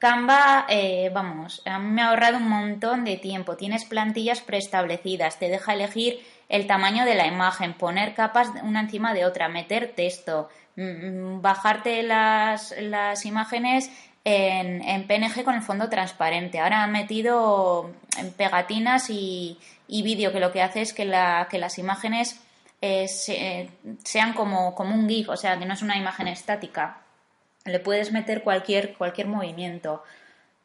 Canva, eh, vamos, me ha ahorrado un montón de tiempo. Tienes plantillas preestablecidas, te deja elegir el tamaño de la imagen, poner capas una encima de otra, meter texto, mm, mm, bajarte las, las imágenes en, en, PNG con el fondo transparente. Ahora han metido pegatinas y, y vídeo que lo que hace es que, la, que las imágenes eh, sean como, como un GIF, o sea, que no es una imagen estática. Le puedes meter cualquier, cualquier movimiento.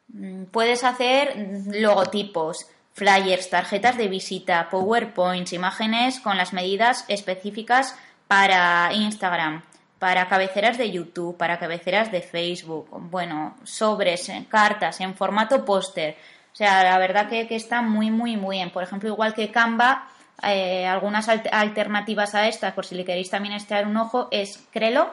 Mm, puedes hacer logotipos, flyers, tarjetas de visita, PowerPoints, imágenes con las medidas específicas para Instagram, para cabeceras de YouTube, para cabeceras de Facebook, bueno, sobres, cartas en formato póster. O sea, la verdad que, está muy, muy, muy bien. Por ejemplo, igual que Canva, eh, algunas alternativas a estas, por si le queréis también echar un ojo, es Crelo,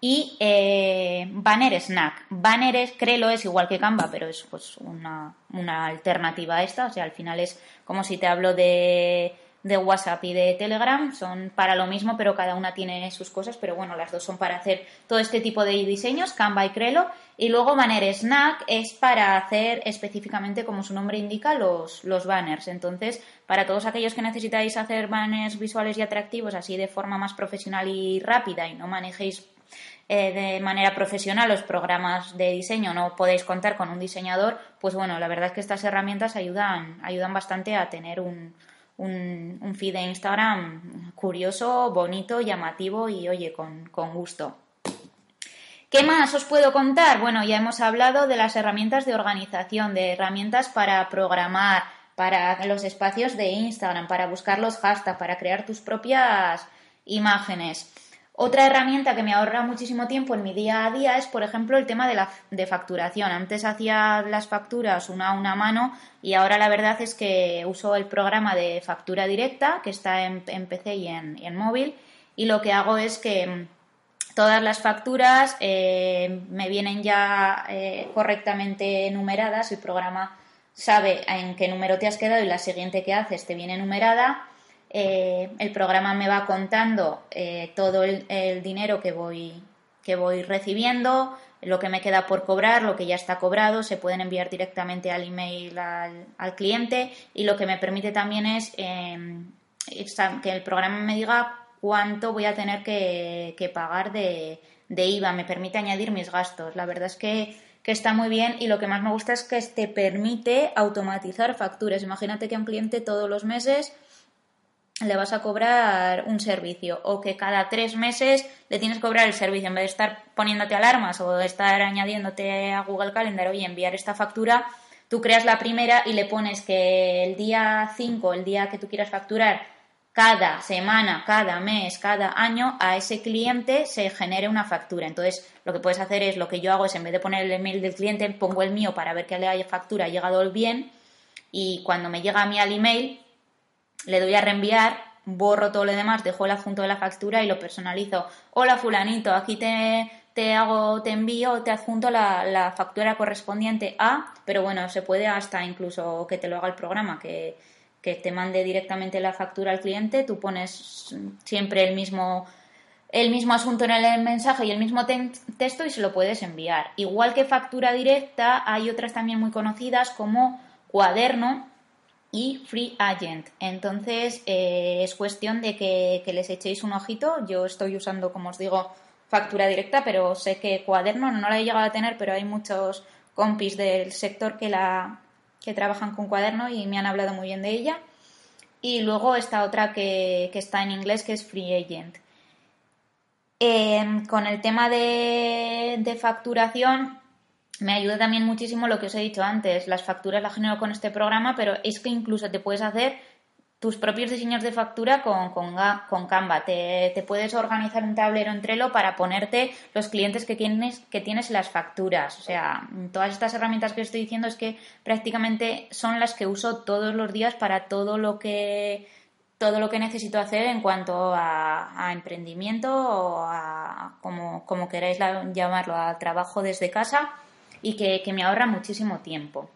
y eh, Banner Snack. Banner es, Crelo es igual que Canva, pero es pues una, una, alternativa a esta. O sea, al final es como si te hablo de, de, WhatsApp y de Telegram. Son para lo mismo, pero cada una tiene sus cosas. Pero bueno, las dos son para hacer todo este tipo de diseños, Canva y Crelo. Y luego Banner Snack es para hacer específicamente, como su nombre indica, los, los banners. Entonces, para todos aquellos que necesitáis hacer banners visuales y atractivos así de forma más profesional y rápida y no manejéis eh, de manera profesional los programas de diseño, no podéis contar con un diseñador, pues bueno, la verdad es que estas herramientas ayudan, ayudan bastante a tener un, un, feed de Instagram curioso, bonito, llamativo y oye, con, con gusto. ¿Qué más os puedo contar? Bueno, ya hemos hablado de las herramientas de organización, de herramientas para programar, para los espacios de Instagram, para buscar los hashtags, para crear tus propias imágenes. Otra herramienta que me ahorra muchísimo tiempo en mi día a día es, por ejemplo, el tema de la de facturación. Antes hacía las facturas una a una mano y ahora la verdad es que uso el programa de factura directa que está en, PC y en, móvil y lo que hago es que mm, todas las facturas eh, me vienen ya eh, correctamente numeradas. El programa sabe en qué número te has quedado y la siguiente que haces te viene numerada eh, el programa me va contando eh, todo el, dinero que voy, que voy recibiendo, lo que me queda por cobrar, lo que ya está cobrado, se pueden enviar directamente al email al, cliente y lo que me permite también es em, que el programa me diga cuánto voy a tener que, pagar de, IVA, me permite añadir mis gastos. La verdad es que, que, está muy bien y lo que más me gusta es que te permite automatizar facturas. Imagínate que a un cliente todos los meses le vas a cobrar un servicio o que cada tres meses le tienes que cobrar el servicio en vez de estar poniéndote alarmas o de estar añadiéndote a Google Calendar oye enviar esta factura tú creas la primera y le pones que el día 5 el día que tú quieras facturar cada semana, cada mes, cada año a ese cliente se genere una factura. Entonces, lo que puedes hacer es lo que yo hago es en vez de poner el email del cliente, pongo el mío para ver que la factura ha llegado bien y cuando me llega a mí al email le doy a reenviar, borro todo lo demás, dejo el adjunto de la factura y lo personalizo. Hola fulanito, aquí te, te hago, te envío, te adjunto la, la, factura correspondiente a, pero bueno, se puede hasta incluso que te lo haga el programa, que, que te mande directamente la factura al cliente, tú pones siempre el mismo el mismo asunto en el mensaje y el mismo texto y se lo puedes enviar. Igual que factura directa, hay otras también muy conocidas como cuaderno, y Free Agent. Entonces eh, es cuestión de que, les echéis un ojito. Yo estoy usando, como os digo, factura directa, pero sé que cuaderno no la he llegado a tener, pero hay muchos compis del sector que la que trabajan con cuaderno y me han hablado muy bien de ella. Y luego esta otra que, está en inglés, que es Free Agent. Em, con el tema de, de facturación, me ayuda también muchísimo lo que os he dicho antes. Las facturas las genero con este programa, pero es que incluso te puedes hacer tus propios diseños de factura con, con, Canva. Te, te, puedes organizar un tablero en Trello para ponerte los clientes que tienes, que tienes las facturas. O sea, todas estas herramientas que estoy diciendo es que prácticamente son las que uso todos los días para todo lo que todo lo que necesito hacer en cuanto a, emprendimiento o a como, como queráis llamarlo, a trabajo desde casa y que, me ahorra muchísimo tiempo.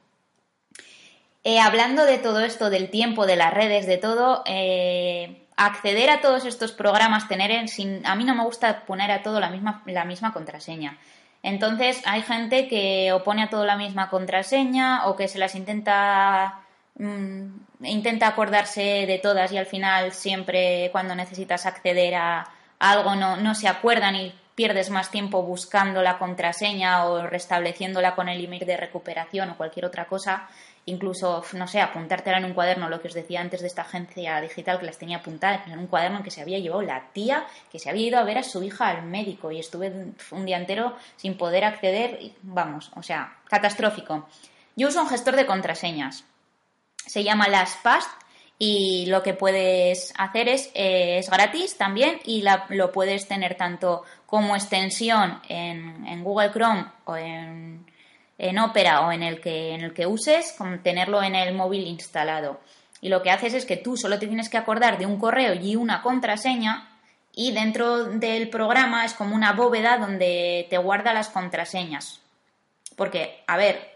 Eh, hablando de todo esto, del tiempo, de las redes, de todo, eh, acceder a todos estos programas, tener en, sin, a mí no me gusta poner a todo la misma, la misma contraseña. Entonces hay gente que opone a todo la misma contraseña o que se las intenta mm, intenta acordarse de todas y al final siempre cuando necesitas acceder a, algo no, no se acuerdan y pierdes más tiempo buscando la contraseña o restableciéndola con el email de recuperación o cualquier otra cosa, incluso, no sé, apuntártela en un cuaderno, lo que os decía antes de esta agencia digital que las tenía apuntadas en un cuaderno que se había llevado la tía que se había ido a ver a su hija al médico y estuve un día entero sin poder acceder, vamos, o sea, catastrófico. Yo uso un gestor de contraseñas. Se llama LastPass y lo que puedes hacer es, eh, es gratis también y lo puedes tener tanto como extensión en, Google Chrome o en, Opera o en el, que, en el que uses, como tenerlo en el móvil instalado. Y lo que haces es que tú solo te tienes que acordar de un correo y una contraseña y dentro del programa es como una bóveda donde te guarda las contraseñas. Porque, a ver,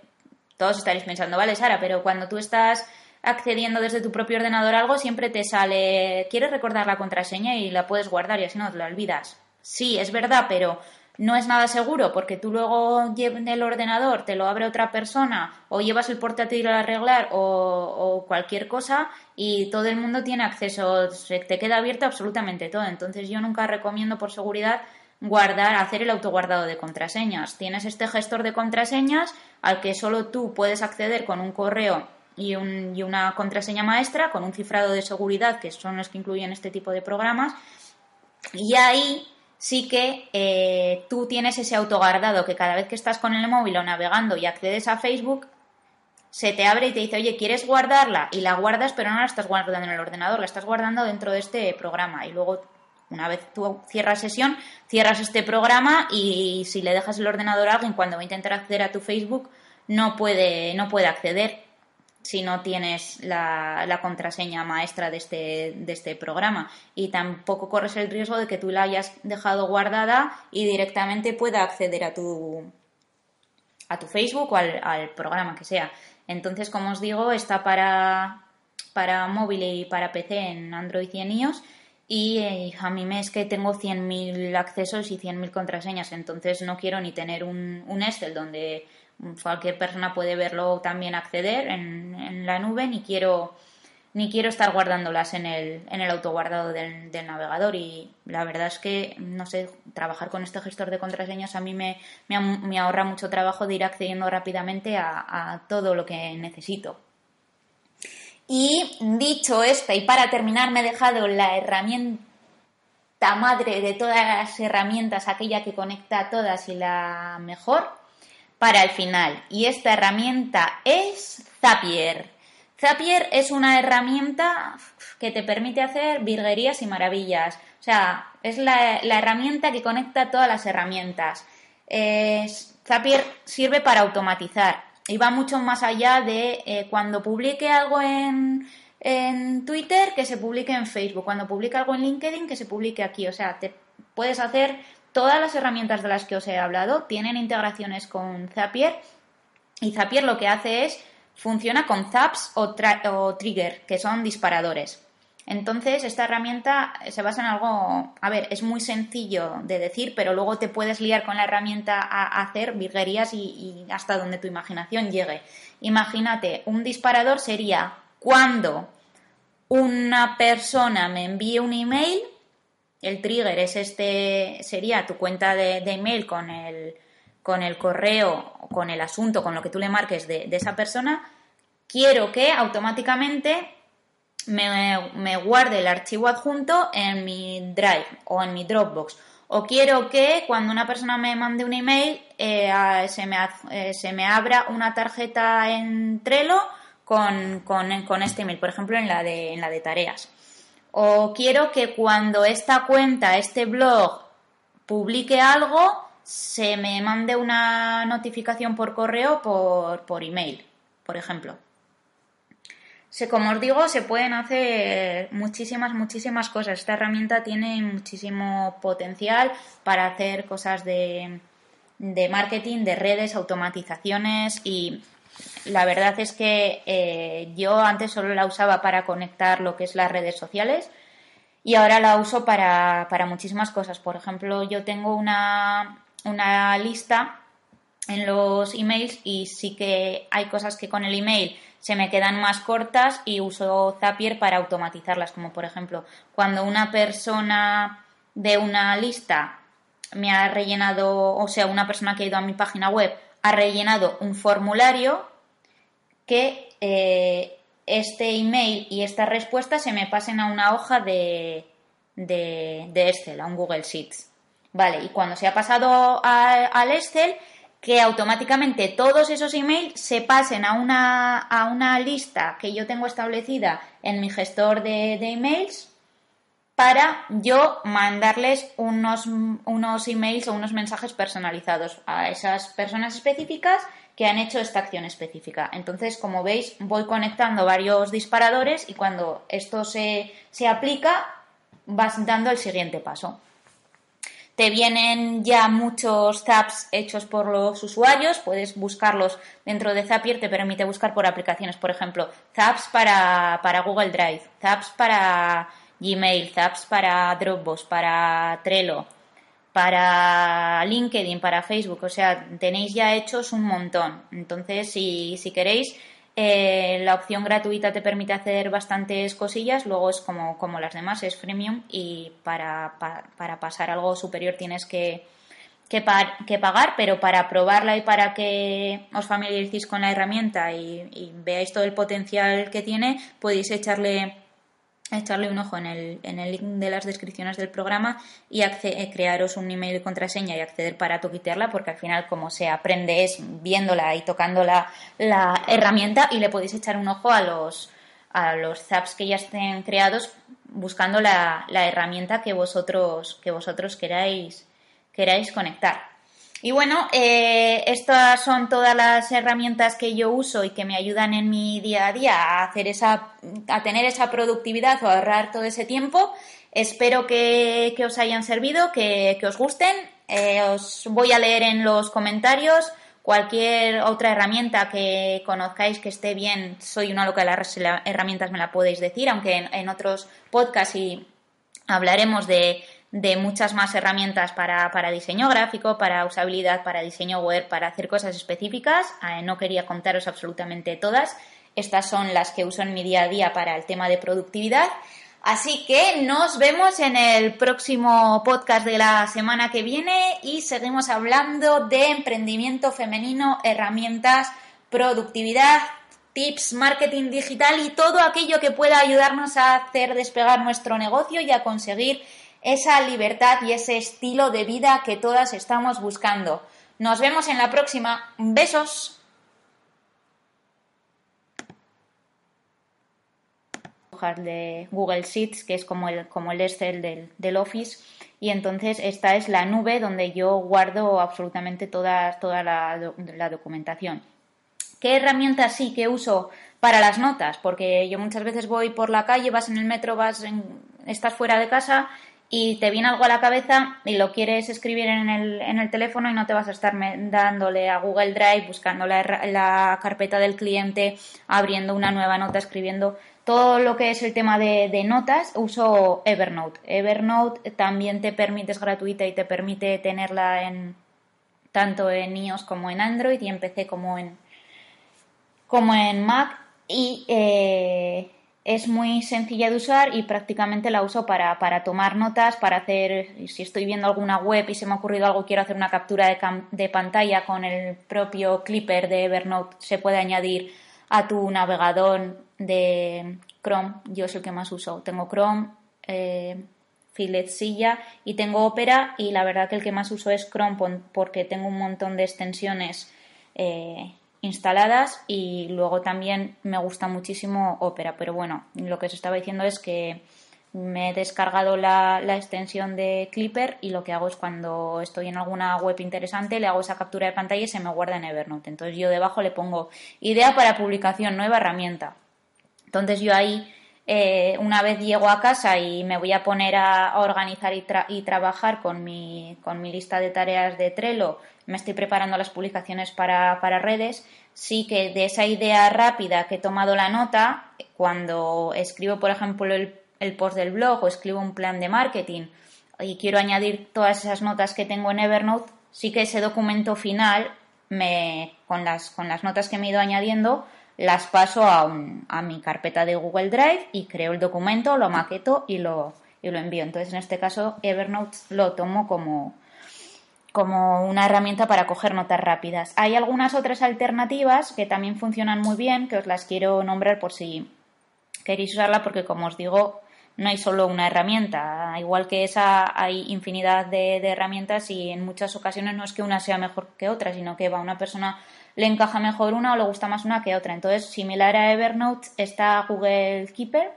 todos estaréis pensando, vale, Sara, pero cuando tú estás accediendo desde tu propio ordenador a algo, siempre te sale, quieres recordar la contraseña y la puedes guardar y así no te la olvidas. Sí, es verdad, pero no es nada seguro porque tú luego en el ordenador te lo abre otra persona o llevas el portátil a arreglar o, o, cualquier cosa y todo el mundo tiene acceso, se te queda abierto absolutamente todo. Entonces yo nunca recomiendo por seguridad guardar, hacer el autoguardado de contraseñas. Tienes este gestor de contraseñas al que solo tú puedes acceder con un correo y, una contraseña maestra con un cifrado de seguridad, que son los que incluyen este tipo de programas. Y ahí sí que eh, tú tienes ese autoguardado que cada vez que estás con el móvil o navegando y accedes a Facebook, se te abre y te dice, oye, ¿quieres guardarla? Y la guardas, pero no la estás guardando en el ordenador, la estás guardando dentro de este programa. Y luego, una vez tú cierras sesión, cierras este programa y si le dejas el ordenador a alguien cuando va a intentar acceder a tu Facebook, no puede, no puede acceder si no tienes la, contraseña maestra de este, de este programa. Y tampoco corres el riesgo de que tú la hayas dejado guardada y directamente pueda acceder a tu, a tu Facebook o al, programa que sea. Entonces, como os digo, está para, para móvil y para PC en Android y en iOS. Y eh, a mí me es que tengo 100.000 accesos y 100.000 contraseñas, entonces no quiero ni tener un, un Excel donde cualquier persona puede verlo también acceder en, la nube, ni quiero ni quiero estar guardándolas en el, en el autoguardado del, navegador y la verdad es que, no sé, trabajar con este gestor de contraseñas a mí me, me, ahorra mucho trabajo de ir accediendo rápidamente a, todo lo que necesito. Y dicho esto, y para terminar me he dejado la herramienta madre de todas las herramientas, aquella que conecta a todas y la mejor, para el final. Y esta herramienta es Zapier. Zapier es una herramienta que te permite hacer virguerías y maravillas. O sea, es la, herramienta que conecta todas las herramientas. Zapier sirve para automatizar y va mucho más allá de eh, cuando publique algo en, en Twitter, que se publique en Facebook. Cuando publique algo en LinkedIn, que se publique aquí. O sea, te puedes hacer todas las herramientas de las que os he hablado, tienen integraciones con Zapier y Zapier lo que hace es Funciona con zaps o, trigger, que son disparadores. Entonces, esta herramienta se basa en algo, a ver, es muy sencillo de decir, pero luego te puedes liar con la herramienta a hacer virguerías y, hasta donde tu imaginación llegue. Imagínate, un disparador sería cuando una persona me envíe un email, el trigger es este, sería tu cuenta de, email con el, con el correo, con el asunto, con lo que tú le marques de, esa persona, quiero que automáticamente me, guarde el archivo adjunto en mi Drive o en mi Dropbox. O quiero que cuando una persona me mande un email eh, se, me, eh, se, me, abra una tarjeta en Trello con, con, este email, por ejemplo en la, de, en la de tareas. O quiero que cuando esta cuenta, este blog, publique algo, se me mande una notificación por correo por, por email, por ejemplo. Se, como os digo, se pueden hacer muchísimas, muchísimas cosas. Esta herramienta tiene muchísimo potencial para hacer cosas de, de marketing, de redes, automatizaciones y la verdad es que eh, yo antes solo la usaba para conectar lo que es las redes sociales y ahora la uso para, para muchísimas cosas. Por ejemplo, yo tengo una, una lista en los emails y sí que hay cosas que con el email se me quedan más cortas y uso Zapier para automatizarlas, como por ejemplo cuando una persona de una lista me ha rellenado, o sea, una persona que ha ido a mi página web ha rellenado un formulario que eh, este email y esta respuesta se me pasen a una hoja de, de, de Excel, a un Google Sheets. Vale, y cuando se ha pasado al Excel, que automáticamente todos esos emails se pasen a una, a una lista que yo tengo establecida en mi gestor de, emails para yo mandarles unos, unos emails o unos mensajes personalizados a esas personas específicas que han hecho esta acción específica. Entonces, como veis, voy conectando varios disparadores y cuando esto se, se aplica, vas dando el siguiente paso. Te vienen ya muchos zaps hechos por los usuarios, puedes buscarlos dentro de Zapier, te permite buscar por aplicaciones, por ejemplo, zaps para, para Google Drive, zaps para Gmail, zaps para Dropbox, para Trello, para LinkedIn, para Facebook, o sea, tenéis ya hechos un montón. Entonces, si, si queréis, eh, la opción gratuita te permite hacer bastantes cosillas, luego es como, como las demás, es freemium. Y para, para, pasar algo superior tienes que, que, pagar, pero para probarla y para que os familiaricéis con la herramienta y veáis todo el potencial que tiene, podéis echarle echarle un ojo en el, en el link de las descripciones del programa y eh, crearos un email y contraseña y acceder para toquitearla porque al final como se aprende es viéndola y tocando la, la herramienta y le podéis echar un ojo a los, a los zaps que ya estén creados buscando la, la herramienta que vosotros, que vosotros queráis, queráis conectar. Y bueno, eh, estas son todas las herramientas que yo uso y que me ayudan en mi día a día a hacer esa, a tener esa productividad o ahorrar todo ese tiempo. Espero que, os hayan servido, que, os gusten. Eh, os voy a leer en los comentarios Cualquier otra herramienta que conozcáis que esté bien, soy una loca de las herramientas, me la podéis decir, aunque en, otros podcasts y hablaremos de, muchas más herramientas para, diseño gráfico, para usabilidad, para diseño web, para hacer cosas específicas. Eh, no quería contaros absolutamente todas. Estas son las que uso en mi día a día para el tema de productividad. Así que nos vemos en el próximo podcast de la semana que viene y seguimos hablando de emprendimiento femenino, herramientas, productividad, tips, marketing digital y todo aquello que pueda ayudarnos a hacer despegar nuestro negocio y a conseguir esa libertad y ese estilo de vida que todas estamos buscando. Nos vemos en la próxima. Besos. de Google Sheets, que es como el, como el Excel del, del, Office. Y entonces esta es la nube donde yo guardo absolutamente toda, toda la, la documentación. ¿Qué herramientas sí que uso para las notas? Porque yo muchas veces voy por la calle, vas en el metro, vas en, estás fuera de casa y te viene algo a la cabeza y lo quieres escribir en el, en el teléfono y no te vas a estar dándole a Google Drive, buscando la, carpeta del cliente, abriendo una nueva nota, escribiendo todo lo que es el tema de, notas, uso Evernote. Evernote también te permite, es gratuita y te permite tenerla en tanto en iOS como en Android y en PC como en, como en Mac. Y eh, es muy sencilla de usar y prácticamente la uso para, para, tomar notas, para hacer, si estoy viendo alguna web y se me ha ocurrido algo, quiero hacer una captura de, de pantalla con el propio clipper de Evernote, se puede añadir a tu navegador de Chrome, yo es el que más uso. Tengo Chrome, eh, y tengo Opera y la verdad que el que más uso es Chrome porque tengo un montón de extensiones eh, instaladas y luego también me gusta muchísimo Opera. Pero bueno, lo que os estaba diciendo es que me he descargado la, extensión de Clipper y lo que hago es cuando estoy en alguna web interesante le hago esa captura de pantalla y se me guarda en Evernote. Entonces yo debajo le pongo idea para publicación, nueva herramienta. Entonces yo ahí eh, una vez llego a casa y me voy a poner a, organizar y, trabajar con mi, con mi, lista de tareas de Trello, me estoy preparando las publicaciones para, para redes, sí que de esa idea rápida que he tomado la nota, cuando escribo, por ejemplo, el el post del blog o escribo un plan de marketing y quiero añadir todas esas notas que tengo en Evernote, sí que ese documento final, me, con, las, con las notas que me he ido añadiendo, las paso a, a mi carpeta de Google Drive y creo el documento, lo maqueto y lo, y lo envío. Entonces, en este caso, Evernote lo tomo como, como una herramienta para coger notas rápidas. Hay algunas otras alternativas que también funcionan muy bien, que os las quiero nombrar por si queréis usarla, porque como os digo, no hay solo una herramienta. Igual que esa, hay infinidad de, herramientas y en muchas ocasiones no es que una sea mejor que otra, sino que a una persona le encaja mejor una o le gusta más una que otra. Entonces, similar a Evernote está Google Keeper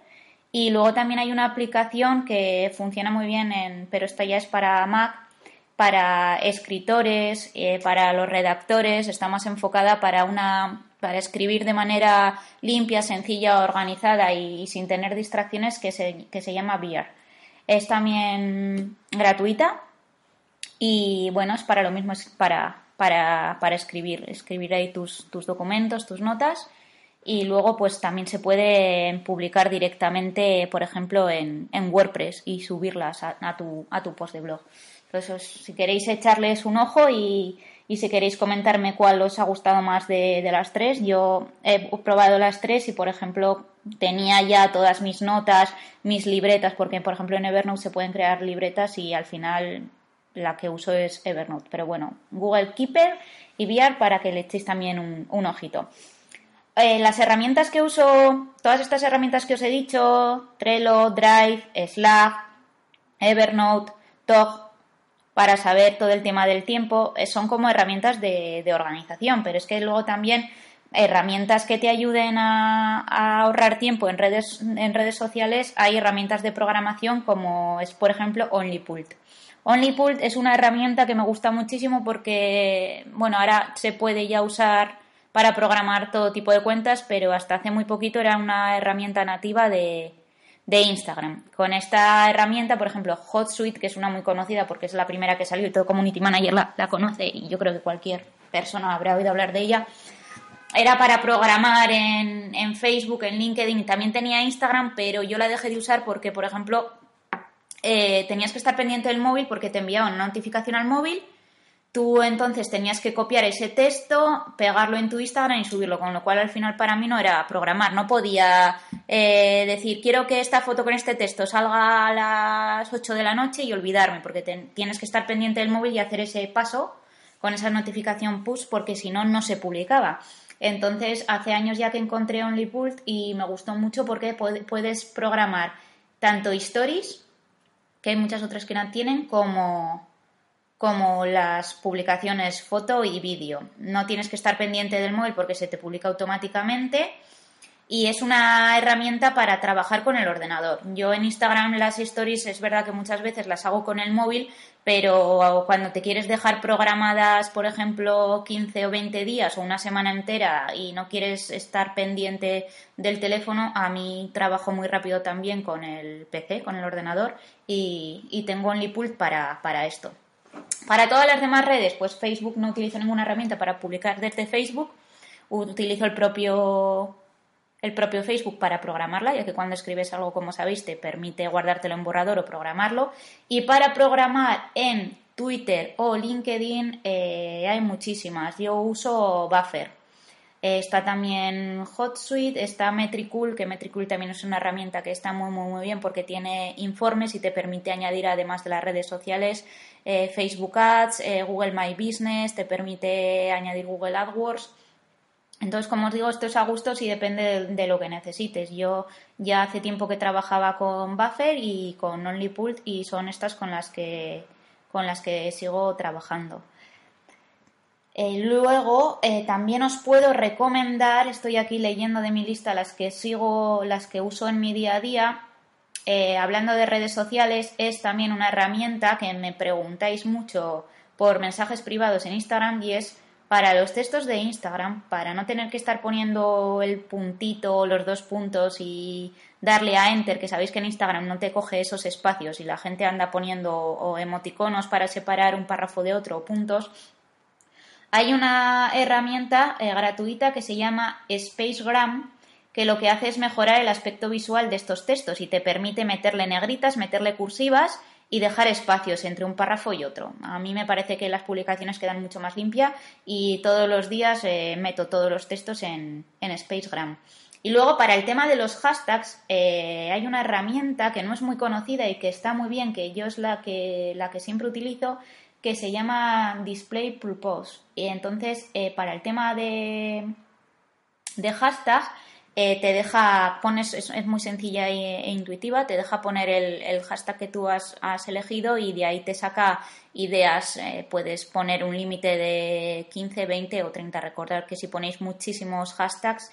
y luego también hay una aplicación que funciona muy bien, en, pero esta ya es para Mac, para escritores, eh, para los redactores, está más enfocada para una para escribir de manera limpia, sencilla, organizada y, sin tener distracciones que se, que se llama Beer. Es también gratuita y bueno, es para lo mismo, es para, para, para escribir, escribir ahí tus, tus documentos, tus notas y luego pues también se puede publicar directamente, por ejemplo, en, en WordPress y subirlas a, tu, a tu post de blog. Entonces, si queréis echarles un ojo y, y si queréis comentarme cuál os ha gustado más de, las tres, yo he probado las tres y, por ejemplo, tenía ya todas mis notas, mis libretas, porque, por ejemplo, en Evernote se pueden crear libretas y al final la que uso es Evernote. Pero bueno, Google Keeper y VR para que le echéis también un, ojito. Eh, las herramientas que uso, todas estas herramientas que os he dicho, Trello, Drive, Slack, Evernote, Tog, para saber todo el tema del tiempo, eh, son como herramientas de, organización, pero es que luego también herramientas que te ayuden a, ahorrar tiempo en redes, en redes sociales, hay herramientas de programación como es, por ejemplo, OnlyPult. OnlyPult es una herramienta que me gusta muchísimo porque, bueno, ahora se puede ya usar para programar todo tipo de cuentas, pero hasta hace muy poquito era una herramienta nativa de, de Instagram. Con esta herramienta, por ejemplo, HotSuite, que es una muy conocida porque es la primera que salió y todo Community Manager la, la conoce y yo creo que cualquier persona habrá oído hablar de ella. Era para programar en, en Facebook, en LinkedIn también tenía Instagram, pero yo la dejé de usar porque, por ejemplo, eh, tenías que estar pendiente del móvil porque te enviaban una notificación al móvil. Tú entonces tenías que copiar ese texto, pegarlo en tu Instagram y subirlo, con lo cual al final para mí no era programar, no podía eh, decir quiero que esta foto con este texto salga a las 8 de la noche y olvidarme, porque tienes que estar pendiente del móvil y hacer ese paso con esa notificación push porque si no, no se publicaba. Entonces, hace años ya que encontré OnlyPult y me gustó mucho porque puedes programar tanto stories que hay muchas otras que no tienen, como, como las publicaciones foto y vídeo. No tienes que estar pendiente del móvil porque se te publica automáticamente y es una herramienta para trabajar con el ordenador. Yo en Instagram las stories es verdad que muchas veces las hago con el móvil, pero cuando te quieres dejar programadas, por ejemplo, 15 o 20 días o una semana entera y no quieres estar pendiente del teléfono, a mí trabajo muy rápido también con el PC, con el ordenador y, tengo OnlyPult para, para esto. Para todas las demás redes, pues Facebook no utilizo ninguna herramienta para publicar desde Facebook, utilizo el propio el propio Facebook para programarla, ya que cuando escribes algo, como sabéis, te permite guardártelo en borrador o programarlo. Y para programar en Twitter o LinkedIn eh, hay muchísimas. Yo uso Buffer. Eh, está también HotSuite, está Metricool, que Metricool también es una herramienta que está muy, muy, muy bien porque tiene informes y te permite añadir, además de las redes sociales, eh, Facebook Ads, Google My Business, te permite añadir Google AdWords. Entonces, como os digo, esto es a gustos y depende de, lo que necesites. Yo ya hace tiempo que trabajaba con Buffer y con OnlyPult y son estas con las que, con las que sigo trabajando. Eh, luego, eh, también os puedo recomendar, estoy aquí leyendo de mi lista las que sigo, las que uso en mi día a día. Eh, hablando de redes sociales, es también una herramienta que me preguntáis mucho por mensajes privados en Instagram y es para los textos de Instagram, para no tener que estar poniendo el puntito, los dos puntos y darle a enter, que sabéis que en Instagram no te coge esos espacios y la gente anda poniendo emoticonos para separar un párrafo de otro o puntos, hay una herramienta eh, gratuita que se llama Spacegram, que lo que hace es mejorar el aspecto visual de estos textos y te permite meterle negritas, meterle cursivas y dejar espacios entre un párrafo y otro. A mí me parece que las publicaciones quedan mucho más limpias y todos los días eh, meto todos los textos en, en, Spacegram. Y luego para el tema de los hashtags eh, hay una herramienta que no es muy conocida y que está muy bien, que yo es la que, la que siempre utilizo, que se llama Display Purpose. Y entonces eh, para el tema de, de hashtag eh, te deja, pones, es, muy sencilla e, intuitiva, te deja poner el, hashtag que tú has, elegido y de ahí te saca ideas. Eh, puedes poner un límite de 15, 20 o 30. Recordad que si ponéis muchísimos hashtags,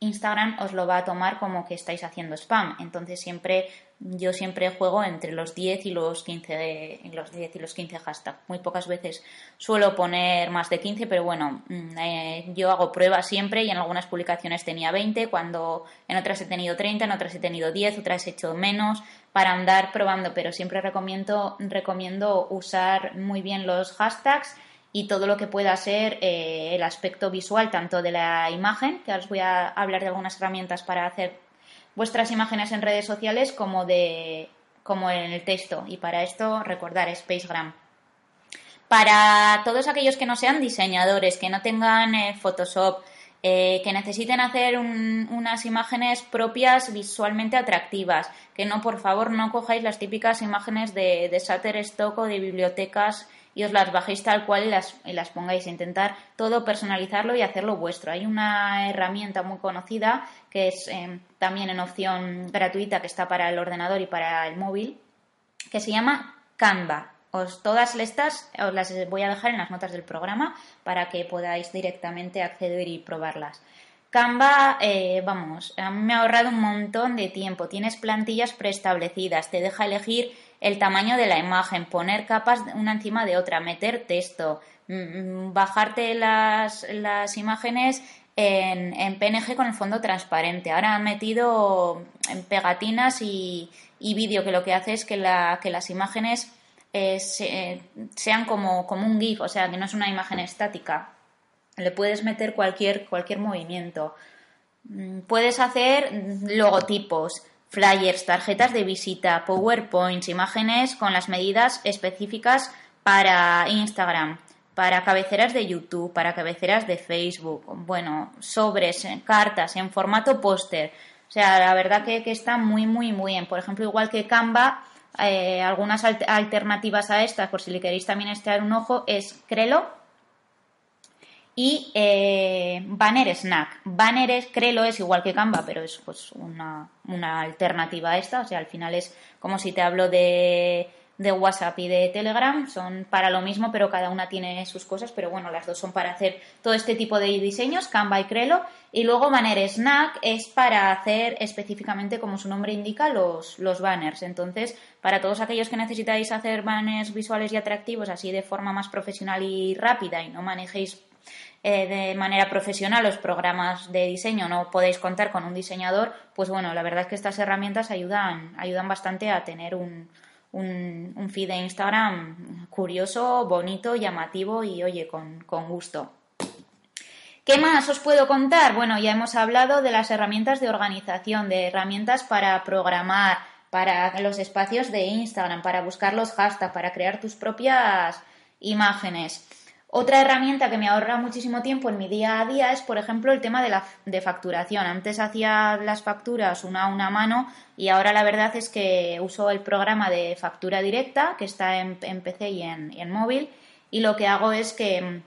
Instagram os lo va a tomar como que estáis haciendo spam. Entonces siempre yo siempre juego entre los 10 y los 15 los 10 y los 15 hashtags. Muy pocas veces suelo poner más de 15, pero bueno, mm, eh, yo hago pruebas siempre y en algunas publicaciones tenía 20, cuando en otras he tenido 30, en otras he tenido 10, otras he hecho menos para andar probando, pero siempre recomiendo recomiendo usar muy bien los hashtags y todo lo que pueda ser eh, el aspecto visual tanto de la imagen, que ahora os voy a hablar de algunas herramientas para hacer vuestras imágenes en redes sociales como de como en el texto y para esto recordar Spacegram. Para todos aquellos que no sean diseñadores, que no tengan eh, Photoshop, eh, que necesiten hacer unas imágenes propias visualmente atractivas, que no, por favor, no cojáis las típicas imágenes de, de Shutterstock o de bibliotecas y os las bajéis tal cual y las, las pongáis. Intentar todo personalizarlo y hacerlo vuestro. Hay una herramienta muy conocida que es em, también en opción gratuita que está para el ordenador y para el móvil que se llama Canva. Os, todas estas os las voy a dejar en las notas del programa para que podáis directamente acceder y probarlas. Canva, eh, vamos, me ha ahorrado un montón de tiempo. Tienes plantillas preestablecidas, te deja elegir el tamaño de la imagen, poner capas una encima de otra, meter texto, mm, mm, bajarte las, las imágenes en, en, PNG con el fondo transparente. Ahora han metido en pegatinas y, y vídeo que lo que hace es que, que las imágenes eh, sean como, como un GIF, o sea, que no es una imagen estática. Le puedes meter cualquier, cualquier movimiento. Mm, puedes hacer logotipos, flyers, tarjetas de visita, PowerPoints, imágenes con las medidas específicas para Instagram, para cabeceras de YouTube, para cabeceras de Facebook, bueno, sobres, cartas en formato póster. O sea, la verdad que, está muy, muy, muy bien. Por ejemplo, igual que Canva, eh, algunas alternativas a estas, por si le queréis también echar un ojo, es Crelo, y eh, Banner Snack. Banner es, Crelo es igual que Canva, pero es pues una, una, alternativa a esta. O sea, al final es como si te hablo de, de, WhatsApp y de Telegram. Son para lo mismo, pero cada una tiene sus cosas. Pero bueno, las dos son para hacer todo este tipo de diseños, Canva y Crelo. Y luego Banner Snack es para hacer específicamente, como su nombre indica, los, los banners. Entonces, para todos aquellos que necesitáis hacer banners visuales y atractivos así de forma más profesional y rápida y no manejéis eh, de manera profesional los programas de diseño, no podéis contar con un diseñador, pues bueno, la verdad es que estas herramientas ayudan, ayudan bastante a tener un, un, feed de Instagram curioso, bonito, llamativo y oye, con, con gusto. ¿Qué más os puedo contar? Bueno, ya hemos hablado de las herramientas de organización, de herramientas para programar, para los espacios de Instagram, para buscar los hashtags, para crear tus propias imágenes. Otra herramienta que me ahorra muchísimo tiempo en mi día a día es, por ejemplo, el tema de la de facturación. Antes hacía las facturas una a una mano y ahora la verdad es que uso el programa de factura directa que está en, PC y en, móvil y lo que hago es que mm,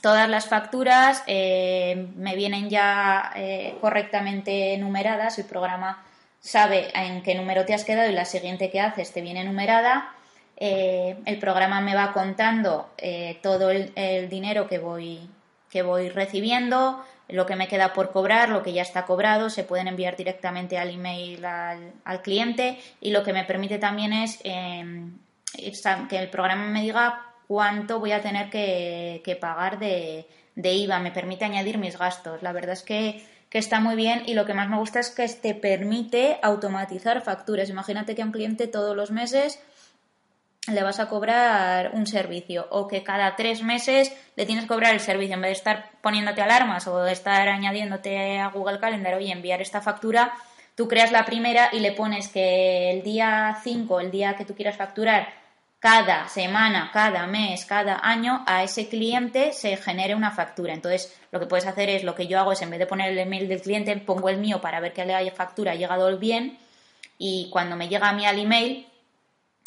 todas las facturas eh, me vienen ya eh, correctamente numeradas. El programa sabe en qué número te has quedado y la siguiente que haces te viene numerada eh, el programa me va contando eh, todo el, dinero que voy, que voy recibiendo, lo que me queda por cobrar, lo que ya está cobrado, se pueden enviar directamente al email al, cliente y lo que me permite también es em, que el programa me diga cuánto voy a tener que, pagar de, IVA, me permite añadir mis gastos. La verdad es que, que, está muy bien y lo que más me gusta es que te permite automatizar facturas. Imagínate que a un cliente todos los meses le vas a cobrar un servicio o que cada tres meses le tienes que cobrar el servicio en vez de estar poniéndote alarmas o de estar añadiéndote a Google Calendar, oye, enviar esta factura, tú creas la primera y le pones que el día 5, el día que tú quieras facturar, cada semana, cada mes, cada año, a ese cliente se genere una factura. Entonces, lo que puedes hacer es, lo que yo hago es, en vez de poner el email del cliente, pongo el mío para ver que la factura ha llegado bien y cuando me llega a mí al email,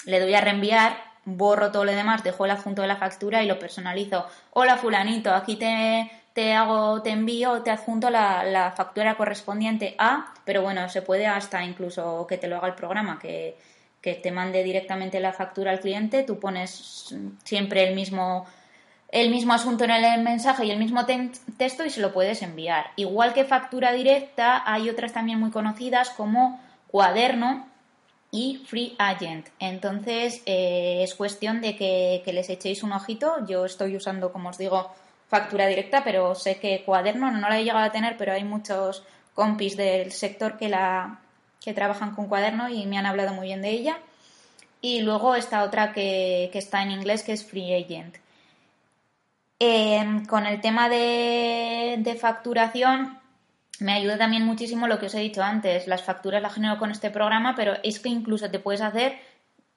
le doy a reenviar, borro todo lo demás, dejo el adjunto de la factura y lo personalizo. Hola fulanito, aquí te, te hago, te envío, te adjunto la, factura correspondiente a, pero bueno, se puede hasta incluso que te lo haga el programa, que, que te mande directamente la factura al cliente, tú pones siempre el mismo el mismo asunto en el mensaje y el mismo texto y se lo puedes enviar. Igual que factura directa, hay otras también muy conocidas como cuaderno, y Free Agent. Entonces eh, es cuestión de que, les echéis un ojito. Yo estoy usando, como os digo, factura directa, pero sé que cuaderno no la he llegado a tener, pero hay muchos compis del sector que la que trabajan con cuaderno y me han hablado muy bien de ella. Y luego esta otra que, está en inglés, que es Free Agent. Em, con el tema de, de facturación, me ayuda también muchísimo lo que os he dicho antes. Las facturas las genero con este programa, pero es que incluso te puedes hacer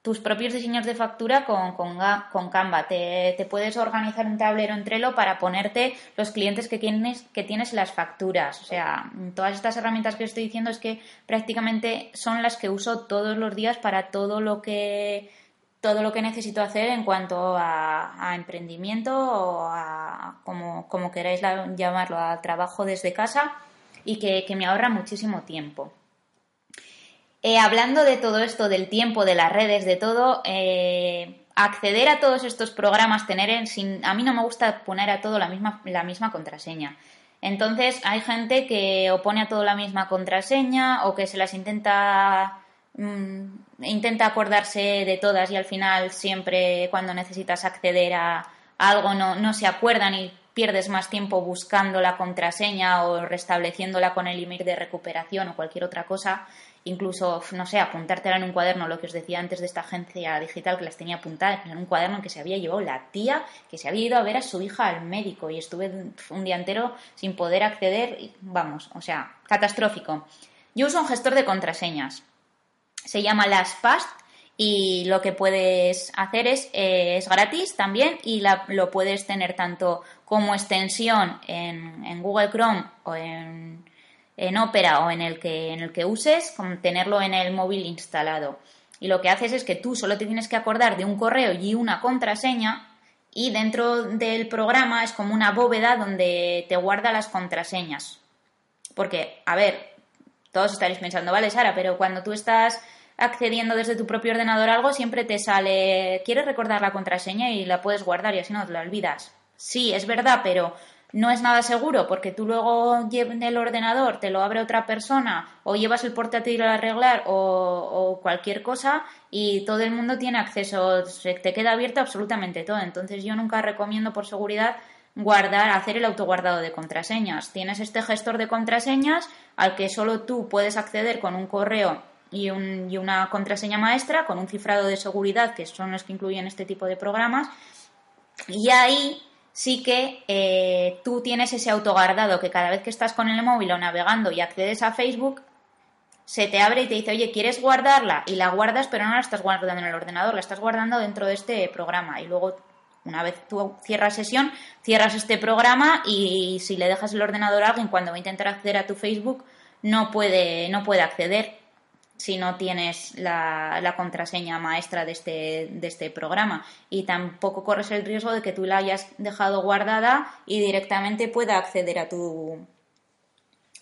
tus propios diseños de factura con, con, Canva. Te, puedes organizar un tablero en Trello para ponerte los clientes que tienes, que tienes las facturas. O sea, todas estas herramientas que estoy diciendo es que prácticamente son las que uso todos los días para todo lo que todo lo que necesito hacer en cuanto a, emprendimiento o a como, como queráis llamarlo, a trabajo desde casa y que, me ahorra muchísimo tiempo. Eh, hablando de todo esto, del tiempo, de las redes, de todo, eh, acceder a todos estos programas, tener en, sin, a mí no me gusta poner a todo la misma, la misma contraseña. Entonces hay gente que opone a todo la misma contraseña o que se las intenta mm, intenta acordarse de todas y al final siempre cuando necesitas acceder a, algo no, no se acuerdan y pierdes más tiempo buscando la contraseña o restableciéndola con el email de recuperación o cualquier otra cosa, incluso, no sé, apuntártela en un cuaderno, lo que os decía antes de esta agencia digital que las tenía apuntadas en un cuaderno que se había llevado la tía, que se había ido a ver a su hija al médico y estuve un día entero sin poder acceder, y, vamos, o sea, catastrófico. Yo uso un gestor de contraseñas, se llama LastPass y lo que puedes hacer es, eh, es gratis también y lo puedes tener tanto como extensión en, Google Chrome o en en Opera o en el que, en el que uses, con tenerlo en el móvil instalado. Y lo que haces es que tú solo te tienes que acordar de un correo y una contraseña y dentro del programa es como una bóveda donde te guarda las contraseñas. Porque, a ver, todos estaréis pensando, vale, Sara, pero cuando tú estás accediendo desde tu propio ordenador a algo, siempre te sale, ¿quieres recordar la contraseña? y la puedes guardar y así no te la olvidas. Sí, es verdad, pero no es nada seguro porque tú luego llevas el ordenador, te lo abre otra persona o llevas el portátil a arreglar o, cualquier cosa y todo el mundo tiene acceso, te queda abierto absolutamente todo. Entonces yo nunca recomiendo por seguridad guardar, hacer el autoguardado de contraseñas. Tienes este gestor de contraseñas al que solo tú puedes acceder con un correo y, y una contraseña maestra, con un cifrado de seguridad, que son los que incluyen este tipo de programas. Y ahí sí que eh, tú tienes ese autoguardado que cada vez que estás con el móvil o navegando y accedes a Facebook, se te abre y te dice, oye, ¿quieres guardarla? Y la guardas, pero no la estás guardando en el ordenador, la estás guardando dentro de este programa. Y luego, una vez tú cierras sesión, cierras este programa y si le dejas el ordenador a alguien cuando va a intentar acceder a tu Facebook, no puede, no puede acceder si no tienes la, contraseña maestra de este, de este programa. Y tampoco corres el riesgo de que tú la hayas dejado guardada y directamente pueda acceder a tu,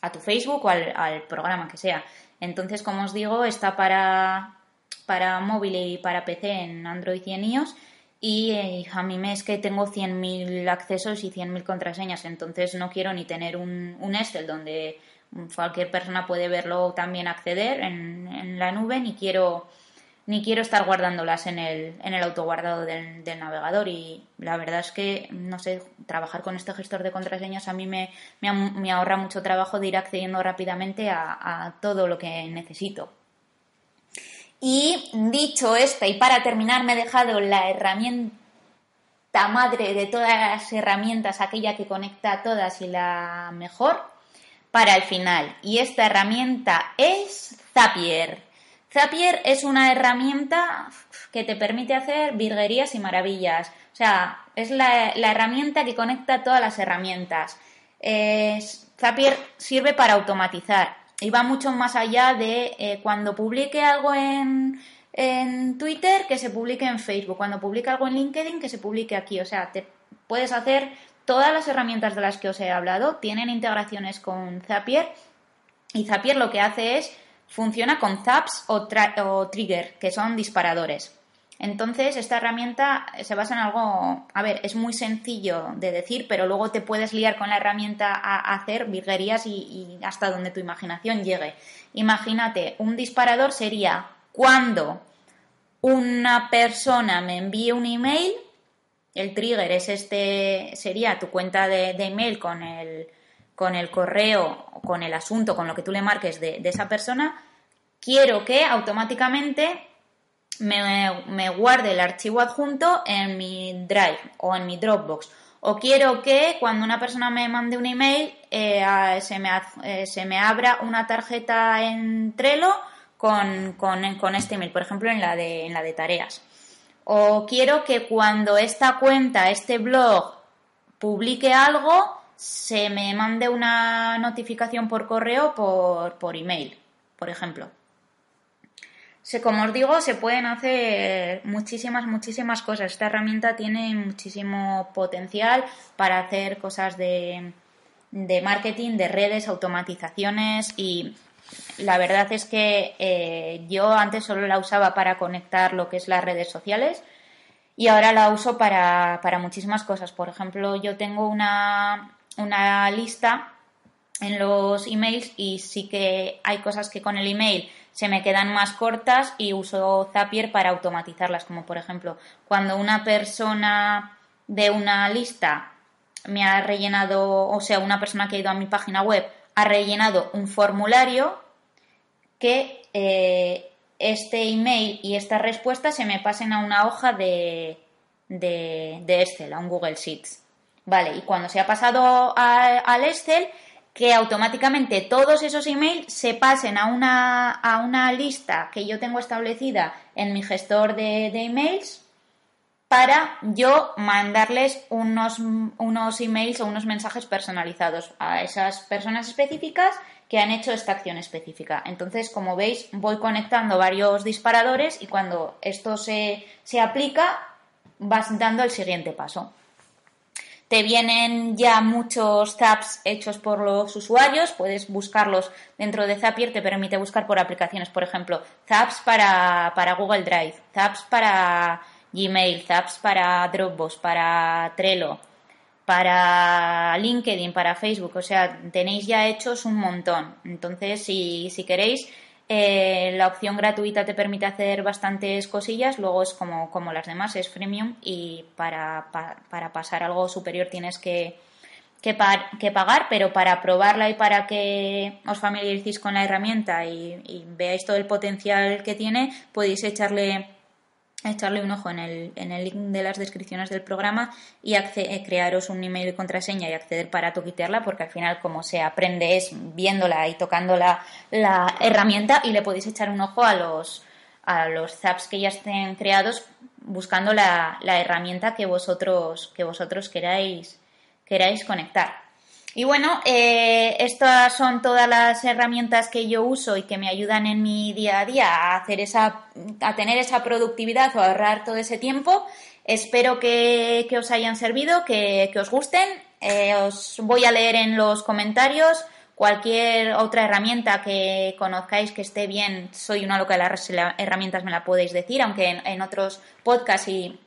a tu Facebook o al, programa que sea. Entonces, como os digo, está para, para móvil y para PC en Android y en iOS. Y eh, a mí me es que tengo 100.000 accesos y 100.000 contraseñas, entonces no quiero ni tener un, un Excel donde cualquier persona puede verlo también acceder en, la nube, ni quiero, ni quiero estar guardándolas en el, en el autoguardado del, navegador. Y la verdad es que, no sé, trabajar con este gestor de contraseñas a mí me, me, ahorra mucho trabajo de ir accediendo rápidamente a, todo lo que necesito. Y dicho esto, y para terminar, me he dejado la herramienta madre de todas las herramientas, aquella que conecta a todas y la mejor, para el final. Y esta herramienta es Zapier. Zapier es una herramienta que te permite hacer virguerías y maravillas. O sea, es la, herramienta que conecta todas las herramientas. Zapier sirve para automatizar y va mucho más allá de eh, cuando publique algo en, en Twitter, que se publique en Facebook. Cuando publique algo en LinkedIn, que se publique aquí. O sea, te puedes hacer Todas las herramientas de las que os he hablado tienen integraciones con Zapier y Zapier lo que hace es funciona con zaps o, trigger, que son disparadores. Entonces, esta herramienta se basa en algo, a ver, es muy sencillo de decir, pero luego te puedes liar con la herramienta a hacer virguerías y hasta donde tu imaginación llegue. Imagínate, un disparador sería cuando una persona me envíe un email el trigger es este, sería tu cuenta de, email con el, con el correo, con el asunto, con lo que tú le marques de, esa persona, quiero que automáticamente me, guarde el archivo adjunto en mi Drive o en mi Dropbox. O quiero que cuando una persona me mande un email eh, se, me, eh, se, me, abra una tarjeta en Trello con, con, con, este email, por ejemplo en la de, en la de tareas o quiero que cuando esta cuenta, este blog, publique algo, se me mande una notificación por correo por, por email, por ejemplo. Se, como os digo, se pueden hacer muchísimas, muchísimas cosas. Esta herramienta tiene muchísimo potencial para hacer cosas de, de marketing, de redes, automatizaciones y la verdad es que eh, yo antes solo la usaba para conectar lo que es las redes sociales y ahora la uso para, muchísimas cosas. Por ejemplo, yo tengo una, una lista en los emails y sí que hay cosas que con el email se me quedan más cortas y uso Zapier para automatizarlas, como por ejemplo cuando una persona de una lista me ha rellenado, o sea, una persona que ha ido a mi página web ha rellenado un formulario que eh, este email y esta respuesta se me pasen a una hoja de, de, Excel, a un Google Sheets. Vale, y cuando se ha pasado al Excel, que automáticamente todos esos emails se pasen a una, a una lista que yo tengo establecida en mi gestor de, de emails para yo mandarles unos, unos emails o unos mensajes personalizados a esas personas específicas que han hecho esta acción específica. Entonces, como veis, voy conectando varios disparadores y cuando esto se, se aplica, vas dando el siguiente paso. Te vienen ya muchos tabs hechos por los usuarios, puedes buscarlos dentro de Zapier, te permite buscar por aplicaciones, por ejemplo, tabs para, para Google Drive, tabs para Gmail, tabs para Dropbox, para Trello, para LinkedIn, para Facebook, o sea, tenéis ya hechos un montón. Entonces, si, si queréis, eh, la opción gratuita te permite hacer bastantes cosillas, luego es como, como las demás, es freemium y para, para, pasar algo superior tienes que, que, que, pagar, pero para probarla y para que os familiaricéis con la herramienta y, y veáis todo el potencial que tiene, podéis echarle echarle un ojo en el, en el link de las descripciones del programa y eh, crearos un email y contraseña y acceder para toquitearla, porque al final como se aprende es viéndola y tocando la, herramienta y le podéis echar un ojo a los, a los zaps que ya estén creados buscando la, la herramienta que vosotros, que vosotros queráis, queráis conectar. Y bueno, eh, estas son todas las herramientas que yo uso y que me ayudan en mi día a día a hacer esa, a tener esa productividad o a ahorrar todo ese tiempo. Espero que, os hayan servido, que, os gusten. Eh, os voy a leer en los comentarios cualquier otra herramienta que conozcáis que esté bien. Soy una loca de las herramientas, me la podéis decir, aunque en, en otros podcasts y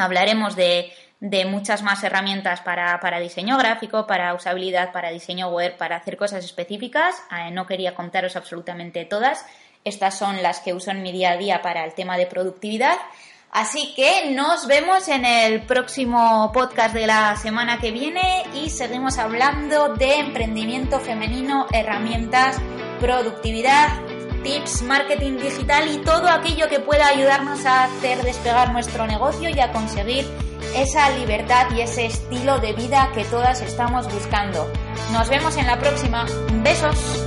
hablaremos de, de muchas más herramientas para, para, diseño gráfico, para usabilidad, para diseño web, para hacer cosas específicas. Eh, no quería contaros absolutamente todas. Estas son las que uso en mi día a día para el tema de productividad. Así que nos vemos en el próximo podcast de la semana que viene y seguimos hablando de emprendimiento femenino, herramientas, productividad, tips, marketing digital y todo aquello que pueda ayudarnos a hacer despegar nuestro negocio y a conseguir esa libertad y ese estilo de vida que todas estamos buscando. Nos vemos en la próxima. Besos.